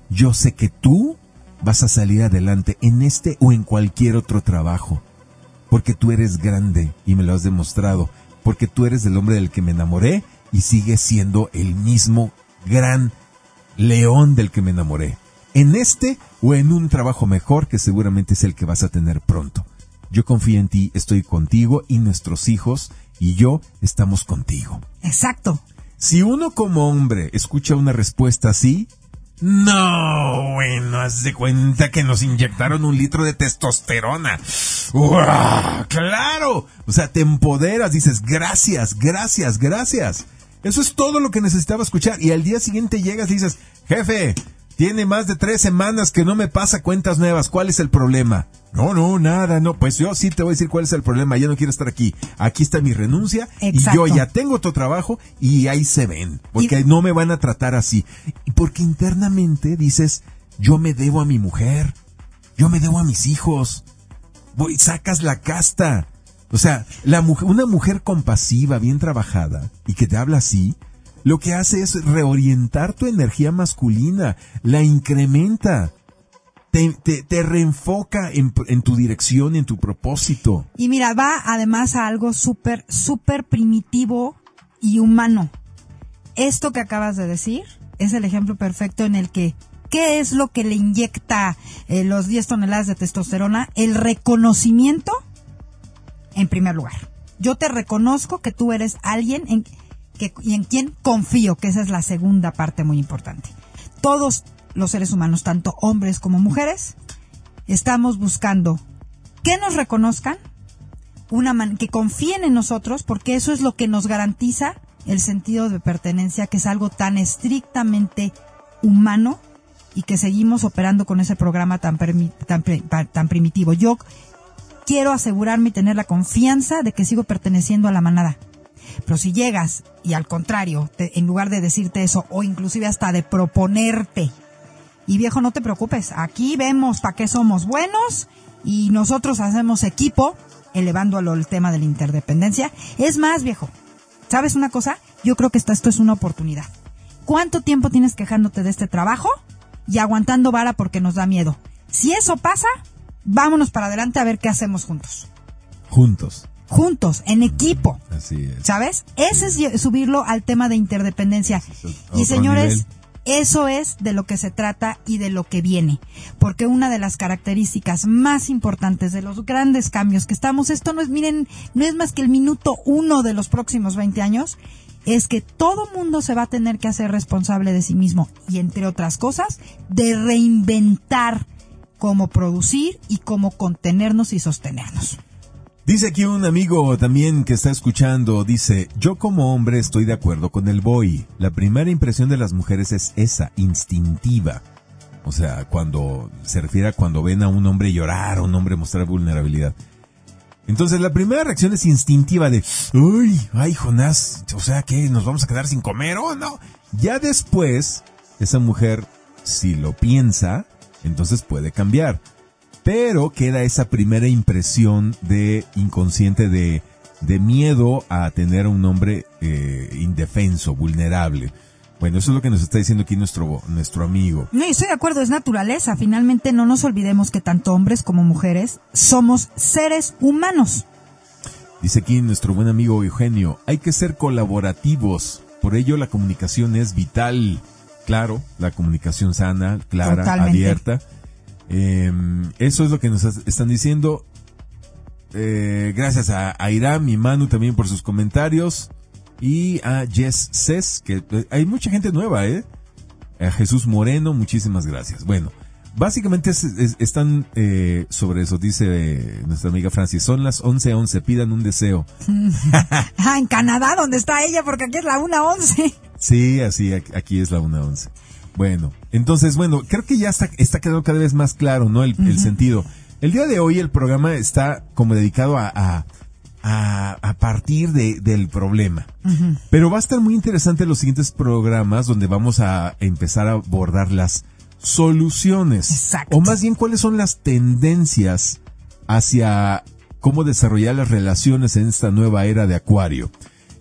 [SPEAKER 2] yo sé que tú vas a salir adelante en este o en cualquier otro trabajo porque tú eres grande y me lo has demostrado, porque tú eres el hombre del que me enamoré y sigues siendo el mismo gran león del que me enamoré. En este o en un trabajo mejor que seguramente es el que vas a tener pronto. Yo confío en ti, estoy contigo y nuestros hijos y yo estamos contigo.
[SPEAKER 3] Exacto.
[SPEAKER 2] Si uno como hombre escucha una respuesta así, no, bueno, haz de cuenta que nos inyectaron un litro de testosterona. ¡Claro! O sea, te empoderas, dices, gracias, gracias, gracias. Eso es todo lo que necesitaba escuchar. Y al día siguiente llegas y dices, jefe, tiene más de tres semanas que no me pasa cuentas nuevas. ¿Cuál es el problema? No, no, nada, no. Pues yo sí te voy a decir cuál es el problema. Ya no quiero estar aquí. Aquí está mi renuncia y yo ya tengo otro trabajo y ahí se ven. Porque no me van a tratar así. Y porque internamente dices, yo me debo a mi mujer. Yo me debo a mis hijos. Voy, sacas la casta. O sea, la mujer, una mujer compasiva, bien trabajada y que te habla así, lo que hace es reorientar tu energía masculina, la incrementa. Te, reenfoca en, tu dirección, en tu propósito.
[SPEAKER 3] Y mira, va además a algo súper, súper primitivo y humano. Esto que acabas de decir es el ejemplo perfecto en el que, ¿qué es lo que le inyecta eh, los 10 toneladas de testosterona? El reconocimiento en primer lugar. Yo te reconozco que tú eres alguien en, y en quién confío, que esa es la segunda parte muy importante. Todos los seres humanos, tanto hombres como mujeres, estamos buscando que nos reconozcan, una que confíen en nosotros, porque eso es lo que nos garantiza el sentido de pertenencia, que es algo tan estrictamente humano y que seguimos operando con ese programa tan, tan, tan primitivo. Yo quiero asegurarme y tener la confianza de que sigo perteneciendo a la manada. Pero si llegas y al contrario, en lugar de decirte eso, o inclusive hasta de proponerte, y viejo, no te preocupes, aquí vemos para qué somos buenos y nosotros hacemos equipo, elevándolo el tema de la interdependencia. Es más, viejo, ¿sabes una cosa? Yo creo que esto, esto es una oportunidad. ¿Cuánto tiempo tienes quejándote de este trabajo y aguantando vara porque nos da miedo? Si eso pasa, vámonos para adelante a ver qué hacemos juntos.
[SPEAKER 2] Juntos
[SPEAKER 3] juntos, en equipo.
[SPEAKER 2] Así es.
[SPEAKER 3] ¿Sabes? Ese es subirlo al tema de interdependencia. Y señores, Eso es de lo que se trata y de lo que viene. Porque una de las características más importantes de los grandes cambios que estamos, esto no es, miren, no es más que el minuto uno de los próximos 20 años, es que todo mundo se va a tener que hacer responsable de sí mismo y entre otras cosas, de reinventar cómo producir y cómo contenernos y sostenernos.
[SPEAKER 2] Dice aquí un amigo también que está escuchando, dice, yo como hombre estoy de acuerdo con el boy. La primera impresión de las mujeres es esa, instintiva. O sea, cuando se refiere a cuando ven a un hombre llorar, a un hombre mostrar vulnerabilidad. Entonces la primera reacción es instintiva de, uy, ay Jonás, o sea que nos vamos a quedar sin comer o no. Ya después, esa mujer, si lo piensa, entonces puede cambiar pero queda esa primera impresión de inconsciente de, de miedo a tener a un hombre eh, indefenso, vulnerable. Bueno, eso es lo que nos está diciendo aquí nuestro, nuestro amigo.
[SPEAKER 3] No, estoy de acuerdo, es naturaleza. Finalmente no nos olvidemos que tanto hombres como mujeres somos seres humanos.
[SPEAKER 2] Dice aquí nuestro buen amigo Eugenio, hay que ser colaborativos, por ello la comunicación es vital. Claro, la comunicación sana, clara, abierta eh, eso es lo que nos están diciendo. Eh, gracias a, a Iram y Manu también por sus comentarios. Y a Jess Cess, que eh, hay mucha gente nueva, ¿eh? A Jesús Moreno, muchísimas gracias. Bueno, básicamente están eh, sobre eso, dice nuestra amiga Francis. Son las 11:11, 11, pidan un deseo. <laughs>
[SPEAKER 3] ah, en Canadá, donde está ella, porque aquí es la 1:11.
[SPEAKER 2] Sí, así, aquí es la 1:11. Bueno, entonces, bueno, creo que ya está, está quedando cada vez más claro, ¿no? El, sentido. El día de hoy el programa está como dedicado a, a, a, partir de, del problema. Pero va a estar muy interesante los siguientes programas donde vamos a empezar a abordar las soluciones.
[SPEAKER 3] Exacto.
[SPEAKER 2] O más bien, cuáles son las tendencias hacia cómo desarrollar las relaciones en esta nueva era de Acuario.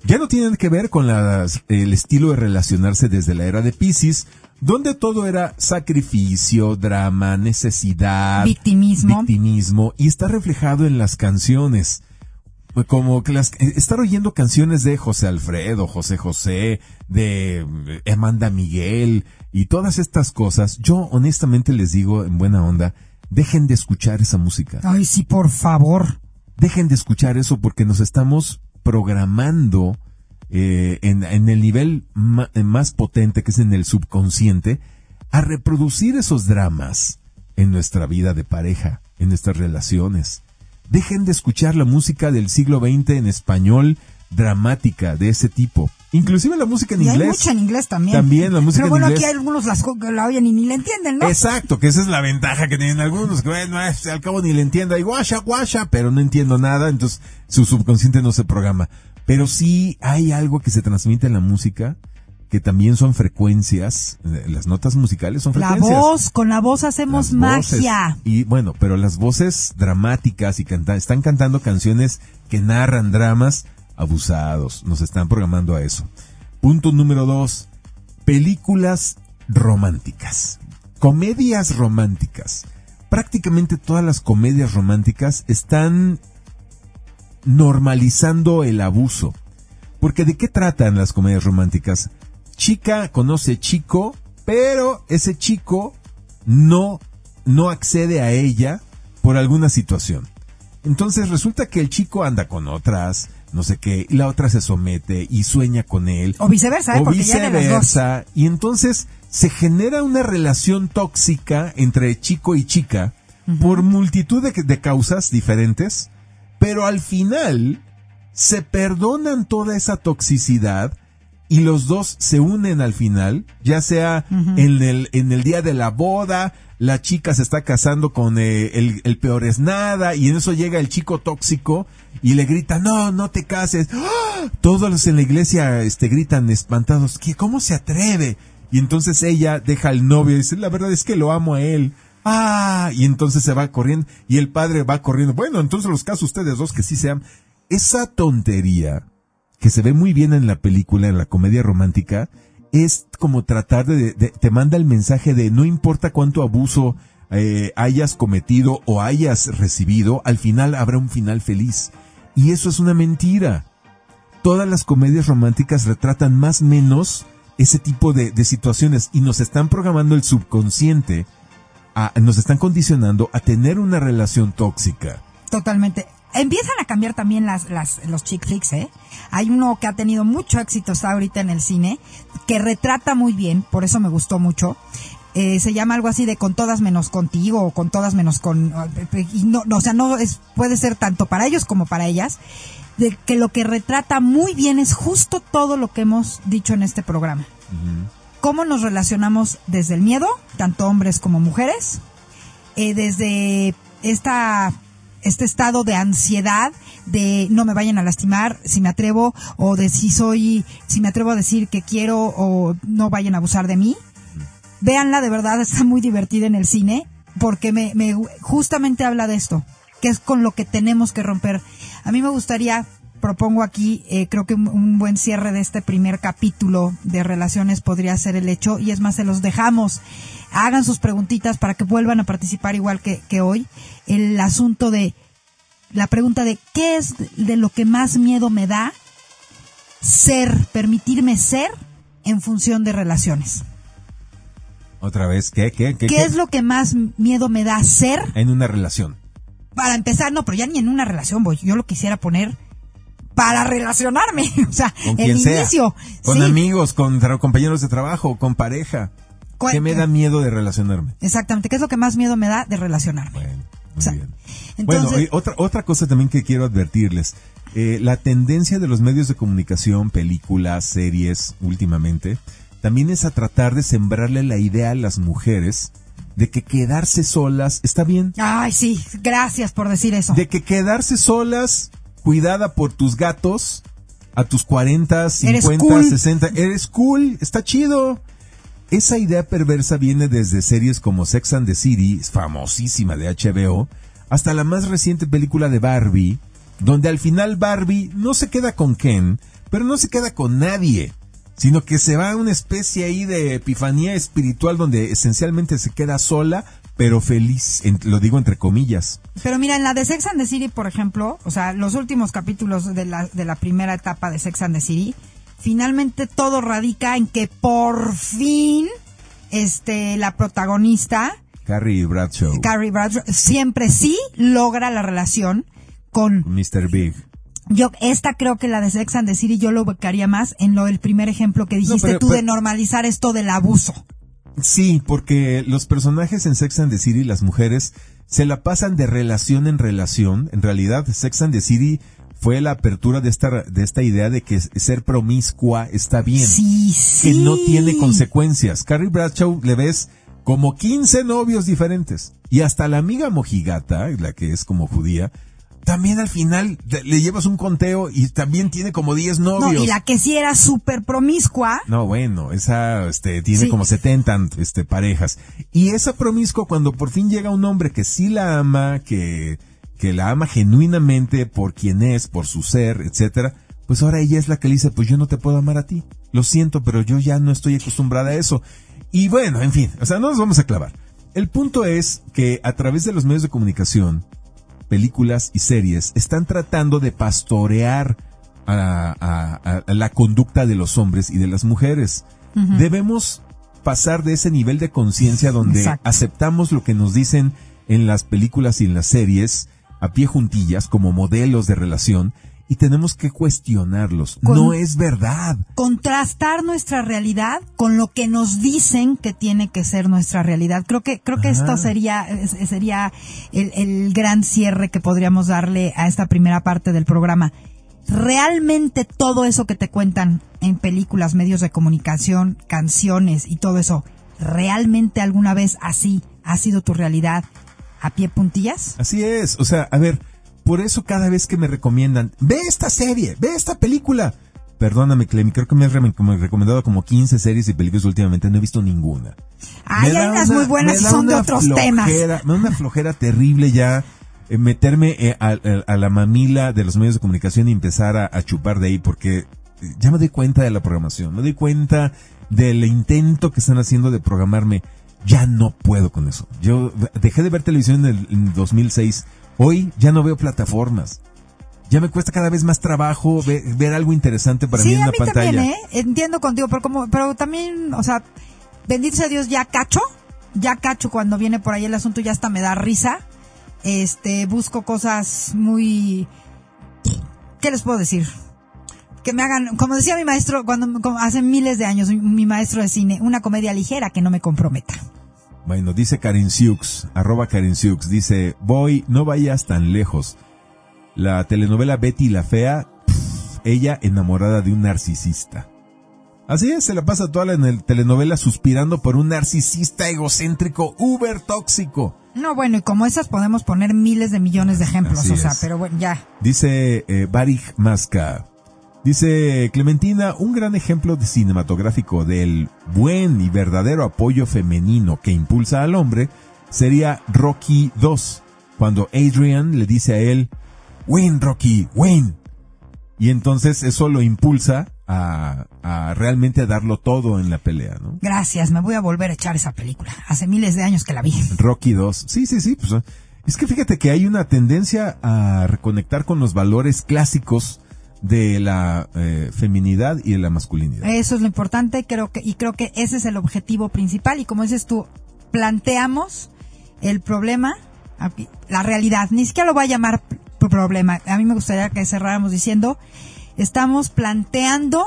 [SPEAKER 2] Ya no tienen que ver con las, el estilo de relacionarse desde la era de Pisces, donde todo era sacrificio, drama, necesidad,
[SPEAKER 3] victimismo,
[SPEAKER 2] victimismo y está reflejado en las canciones. Como que las, eh, estar oyendo canciones de José Alfredo, José José, de eh, Amanda Miguel y todas estas cosas, yo honestamente les digo en buena onda, dejen de escuchar esa música.
[SPEAKER 3] Ay, sí, por favor.
[SPEAKER 2] Dejen de escuchar eso porque nos estamos programando eh, en, el nivel eh, más potente, que es en el subconsciente, a reproducir esos dramas en nuestra vida de pareja, en nuestras relaciones. Dejen de escuchar la música del siglo XX en español dramática de ese tipo. Inclusive la música en
[SPEAKER 3] y
[SPEAKER 2] inglés.
[SPEAKER 3] Hay mucha en inglés también.
[SPEAKER 2] También la música
[SPEAKER 3] Pero bueno,
[SPEAKER 2] aquí
[SPEAKER 3] hay algunos las, la oyen y ni la entienden, ¿no?
[SPEAKER 2] Exacto, que esa es la ventaja que tienen algunos, que bueno, al cabo ni le entiendo, y guasha, guasha, pero no entiendo nada, entonces su subconsciente no se programa. Pero sí hay algo que se transmite en la música que también son frecuencias, eh, las notas musicales son frecuencias.
[SPEAKER 3] La voz, con la voz hacemos magia.
[SPEAKER 2] y bueno, pero las voces dramáticas y canta, están cantando canciones que narran dramas abusados, nos están programando a eso. Punto número dos, películas románticas, comedias románticas. Prácticamente todas las comedias románticas están normalizando el abuso. Porque ¿de qué tratan las comedias románticas? Chica conoce chico, pero ese chico no, no accede a ella por alguna situación. Entonces resulta que el chico anda con otras, no sé qué, y la otra se somete y sueña con él.
[SPEAKER 3] O viceversa, ¿eh?
[SPEAKER 2] o viceversa. Y entonces se genera una relación tóxica entre chico y chica por multitud de, causas diferentes pero al final se perdonan toda esa toxicidad y los dos se unen al final, ya sea en, el, en el día de la boda, la chica se está casando con eh, el, peor es nada y en eso llega el chico tóxico y le grita, no, no te cases. ¡Ah! Todos en la iglesia este, gritan espantados, ¿qué, ¿cómo se atreve? Y entonces ella deja al novio y dice, la verdad es que lo amo a él. Ah, y entonces se va corriendo y el padre va corriendo. Bueno, entonces los casos ustedes dos que sí sean. Esa tontería que se ve muy bien en la película, en la comedia romántica, es como tratar de, te manda el mensaje de no importa cuánto abuso eh, hayas cometido o hayas recibido, al final habrá un final feliz. Y eso es una mentira. Todas las comedias románticas retratan más o menos ese tipo de, de situaciones y nos están programando el subconsciente, a- nos están condicionando a tener una relación tóxica.
[SPEAKER 3] Totalmente. Empiezan a cambiar también las, las, los chick flicks, ¿eh? Hay uno que ha tenido mucho éxito, está ahorita en el cine, que retrata muy bien, por eso me gustó mucho. Eh, se llama algo así de con todas menos contigo o con todas menos con... y no, no, o sea, no es, puede ser tanto para ellos como para ellas. De que lo que retrata muy bien es justo todo lo que hemos dicho en este programa. Cómo nos relacionamos desde el miedo, tanto hombres como mujeres, eh, desde esta este estado de ansiedad de no me vayan a lastimar si me atrevo o de si soy si me atrevo a decir que quiero o no vayan a abusar de mí. Véanla de verdad está muy divertida en el cine porque me, me justamente habla de esto que es con lo que tenemos que romper. A mí me gustaría propongo aquí eh, creo que un, un buen cierre de este primer capítulo de relaciones podría ser el hecho y es más se los dejamos hagan sus preguntitas para que vuelvan a participar igual que, que hoy. El asunto de la pregunta de qué es de lo que más miedo me da ser, permitirme ser en función de relaciones.
[SPEAKER 2] Otra vez, ¿qué, qué, qué?
[SPEAKER 3] ¿Qué, es lo que más miedo me da ser?
[SPEAKER 2] En una relación.
[SPEAKER 3] Para empezar, no, pero ya ni en una relación voy. Yo lo quisiera poner para relacionarme. <laughs> O sea,
[SPEAKER 2] Con
[SPEAKER 3] el
[SPEAKER 2] quien sea.
[SPEAKER 3] inicio.
[SPEAKER 2] Con
[SPEAKER 3] Sí.
[SPEAKER 2] con compañeros de trabajo, con pareja.
[SPEAKER 3] ¿Cuál-
[SPEAKER 2] ¿Qué me da miedo de relacionarme?
[SPEAKER 3] Exactamente. ¿Qué es lo que más miedo me da de relacionarme?
[SPEAKER 2] Bueno, muy
[SPEAKER 3] O sea,
[SPEAKER 2] bien.
[SPEAKER 3] entonces-
[SPEAKER 2] bueno, otra, otra cosa también que quiero advertirles. Eh, la tendencia de los medios de comunicación, películas, series, últimamente, también es a tratar de sembrarle la idea a las mujeres de que quedarse solas está bien.
[SPEAKER 3] Ay, sí. Gracias por decir eso.
[SPEAKER 2] De que quedarse solas, cuidada por tus gatos, a tus 40, 50,
[SPEAKER 3] cool.
[SPEAKER 2] 60, eres cool, está chido. Esa idea perversa viene desde series como Sex and the City, famosísima de HBO, hasta la más reciente película de Barbie, donde al final Barbie no se queda con Ken, pero no se queda con nadie, sino que se va a una especie ahí de epifanía espiritual donde esencialmente se queda sola, pero feliz, en- lo digo entre comillas.
[SPEAKER 3] Pero mira, en la de Sex and the City, por ejemplo, o sea, los últimos capítulos de la, de la primera etapa de Sex and the City, finalmente todo radica en que por fin, este, la protagonista,
[SPEAKER 2] Carrie Bradshaw,
[SPEAKER 3] Carrie Bradshaw, siempre sí logra la relación con,
[SPEAKER 2] Mr. Big.
[SPEAKER 3] yo, esta creo que la de Sex and the City yo lo ubicaría más en lo del primer ejemplo que dijiste
[SPEAKER 2] pero-
[SPEAKER 3] tú
[SPEAKER 2] pero-
[SPEAKER 3] de normalizar esto del abuso.
[SPEAKER 2] Sí, porque los personajes en Sex and the City, las mujeres, se la pasan de relación en relación. En realidad, Sex and the City fue la apertura de esta, de esta idea de que ser promiscua está bien.
[SPEAKER 3] Sí, sí.
[SPEAKER 2] Que no tiene consecuencias. Carrie Bradshaw le ves como 15 novios diferentes. Y hasta la amiga mojigata, la que es como judía, también al final le le llevas un conteo y también tiene como 10
[SPEAKER 3] No,
[SPEAKER 2] novios.
[SPEAKER 3] y la que sí era súper promiscua,
[SPEAKER 2] No, bueno, esa este, tiene
[SPEAKER 3] Sí.
[SPEAKER 2] como 70 este, parejas. Y esa promiscua cuando por fin llega un hombre que sí la ama, que, que la ama genuinamente por quien es, por su ser, etcétera, pues ahora ella es la que le dice, pues yo no te puedo amar a ti. Lo siento, pero yo ya no estoy acostumbrada a eso. Y bueno, en fin, o sea, no nos vamos a clavar. El punto es que a través de los medios de comunicación, películas y series están tratando de pastorear a, a- a la conducta de los hombres y de las mujeres. Debemos pasar de ese nivel de conciencia donde
[SPEAKER 3] Exacto.
[SPEAKER 2] aceptamos lo que nos dicen en las películas y en las series a pie juntillas como modelos de relación y tenemos que cuestionarlos.
[SPEAKER 3] Con-
[SPEAKER 2] No es verdad.
[SPEAKER 3] contrastar nuestra realidad con lo que nos dicen que tiene que ser nuestra realidad. Creo que creo que esto sería sería el, el gran cierre que podríamos darle a esta primera parte del programa. Realmente todo eso que te cuentan en películas, medios de comunicación, canciones y todo eso, realmente alguna vez así ha sido tu realidad a pie puntillas?
[SPEAKER 2] Así es, o sea, a ver, por eso cada vez que me recomiendan, ve esta serie, ve esta película. Perdóname, Clemi, creo que me has como recomendado como 15 series y películas últimamente, no he visto ninguna.
[SPEAKER 3] Hay unas
[SPEAKER 2] una-
[SPEAKER 3] muy buenas y son de otros temas.
[SPEAKER 2] Me da una flojera terrible ya eh, meterme eh, a, a- a la mamila de los medios de comunicación y empezar a, a chupar de ahí porque eh, ya me doy cuenta de la programación, me doy cuenta del intento que están haciendo de programarme. Ya no puedo con eso. Yo dejé de ver televisión en el en 2006. Hoy ya no veo plataformas. ya me cuesta cada vez más trabajo ver, ver algo interesante para
[SPEAKER 3] sí,
[SPEAKER 2] mí en
[SPEAKER 3] a
[SPEAKER 2] una
[SPEAKER 3] mí
[SPEAKER 2] pantalla.
[SPEAKER 3] también, ¿eh? Entiendo contigo, pero como, pero también, o sea, bendito sea Dios, ya cacho, ya cacho cuando viene por ahí el asunto, ya hasta me da risa. Este, busco cosas muy, ¿qué les puedo decir? Que me hagan, como decía mi maestro, cuando, hace miles de años, mi maestro de cine, una comedia ligera que no me comprometa.
[SPEAKER 2] Bueno, dice Karen Siux, arroba Karen Siux, dice, voy, no vayas tan lejos. La telenovela Betty la Fea, pff, ella enamorada de un narcisista. Así es, se la pasa toda la en el telenovela suspirando por un narcisista egocéntrico, uber tóxico.
[SPEAKER 3] No, bueno, y como esas podemos poner miles de millones de ejemplos,
[SPEAKER 2] Así
[SPEAKER 3] o sea,
[SPEAKER 2] es.
[SPEAKER 3] pero bueno, ya.
[SPEAKER 2] Dice eh, Barik Maska. Dice Clementina, un gran ejemplo de cinematográfico del buen y verdadero apoyo femenino que impulsa al hombre sería Rocky 2, cuando Adrian le dice a él, win Rocky, win. Y entonces eso lo impulsa a, a realmente a darlo todo en la pelea, ¿no?
[SPEAKER 3] Gracias, me voy a volver a echar esa película. Hace miles de años que la vi.
[SPEAKER 2] Rocky 2. Sí, sí, sí. Pues, es que fíjate que hay una tendencia a reconectar con los valores clásicos de la eh, feminidad y de la masculinidad.
[SPEAKER 3] Eso es lo importante, creo que, y creo que ese es el objetivo principal. Y como dices tú, planteamos el problema, la realidad, ni siquiera lo voy a llamar problema. A mí me gustaría que cerráramos diciendo, estamos planteando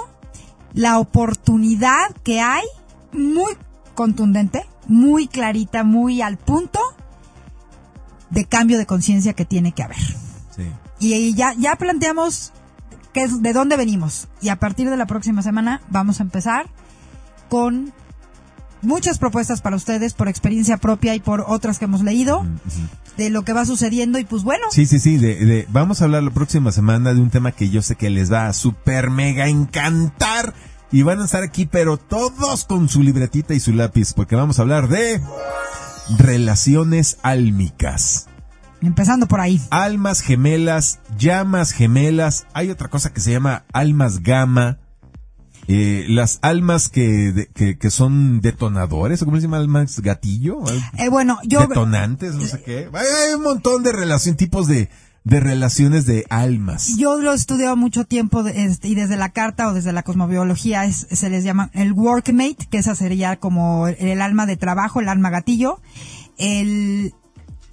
[SPEAKER 3] la oportunidad que hay, muy contundente, muy clarita, muy al punto, de cambio de conciencia que tiene que haber.
[SPEAKER 2] Sí.
[SPEAKER 3] Y ya, ya planteamos qué de dónde venimos. Y a partir de la próxima semana vamos a empezar con muchas propuestas para ustedes por experiencia propia y por otras que hemos leído de lo que va sucediendo. Y pues bueno,
[SPEAKER 2] Sí, sí, sí. De, de- vamos a hablar la próxima semana de un tema que yo sé que les va a super mega encantar. Y van a estar aquí, pero todos con su libretita y su lápiz, porque vamos a hablar de relaciones álmicas.
[SPEAKER 3] Empezando por ahí.
[SPEAKER 2] almas gemelas, llamas gemelas, hay otra cosa que se llama almas gamma, eh, las almas que, de- que, que son detonadores, cómo se llama, almas gatillo,
[SPEAKER 3] Eh, bueno, yo...
[SPEAKER 2] detonantes, no sé qué. Hay, un montón de relación, tipos de, de relaciones de almas.
[SPEAKER 3] Yo lo he estudiado mucho tiempo este, y desde la carta o desde la cosmobiología es- se les llama el workmate, que esa sería como el, el alma de trabajo, el alma gatillo. El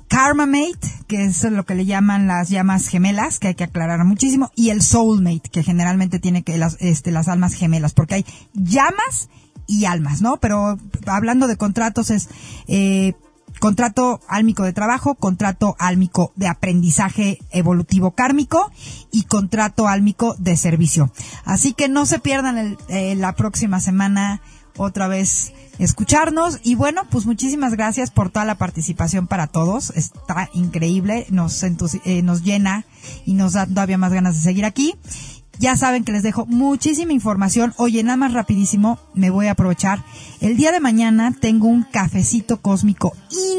[SPEAKER 3] karma mate, que es lo que le llaman las llamas gemelas, que hay que aclarar muchísimo. Y el soulmate, que generalmente tiene que las, este, las almas gemelas, porque hay llamas y almas, ¿no? Pero hablando de contratos es, eh, contrato álmico de trabajo, contrato álmico de aprendizaje evolutivo kármico y contrato álmico de servicio. Así que no se pierdan el- eh, la próxima semana otra vez escucharnos y bueno, pues muchísimas gracias por toda la participación para todos. Está increíble, nos, eh, nos llena y nos da todavía más ganas de seguir aquí. Ya saben que les dejo muchísima información. Oye, nada más rapidísimo, me voy a aprovechar. El día de mañana tengo un cafecito cósmico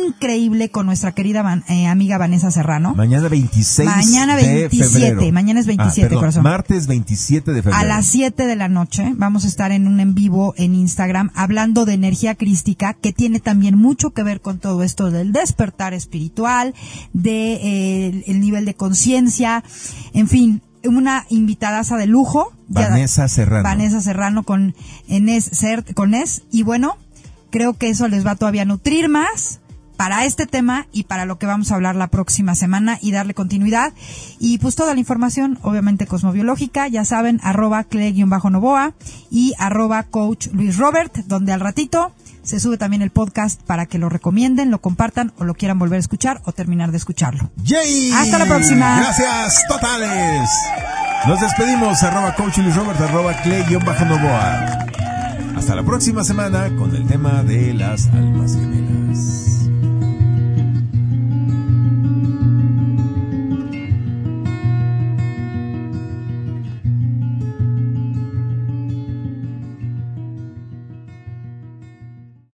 [SPEAKER 3] increíble con nuestra querida Van- eh, amiga Vanessa Serrano.
[SPEAKER 2] Mañana 26
[SPEAKER 3] Mañana
[SPEAKER 2] de
[SPEAKER 3] 27,
[SPEAKER 2] febrero.
[SPEAKER 3] mañana es 27,
[SPEAKER 2] Ah, perdón,
[SPEAKER 3] corazón.
[SPEAKER 2] Martes 27 de febrero.
[SPEAKER 3] A las 7 de la noche vamos a estar en un en vivo en Instagram hablando de energía crística que tiene también mucho que ver con todo esto del despertar espiritual, de eh, el nivel de conciencia, en fin, una invitadaza de lujo. Ya-
[SPEAKER 2] Vanessa Serrano.
[SPEAKER 3] Vanessa Serrano con Enes Cert, con Es y bueno, creo que eso les va a todavía nutrir más para este tema y para lo que vamos a hablar la próxima semana y darle continuidad. Y pues toda la información, obviamente cosmobiológica, ya saben, arroba cle-novoa y arroba coach Luis Robert, donde al ratito se sube también el podcast para que lo recomienden, lo compartan o lo quieran volver a escuchar o terminar de escucharlo.
[SPEAKER 2] ¡Yay!
[SPEAKER 3] Hasta la próxima.
[SPEAKER 2] Gracias totales. Nos despedimos, arroba Robert, arroba clay-novoa. Hasta la próxima semana con el tema de las almas gemelas.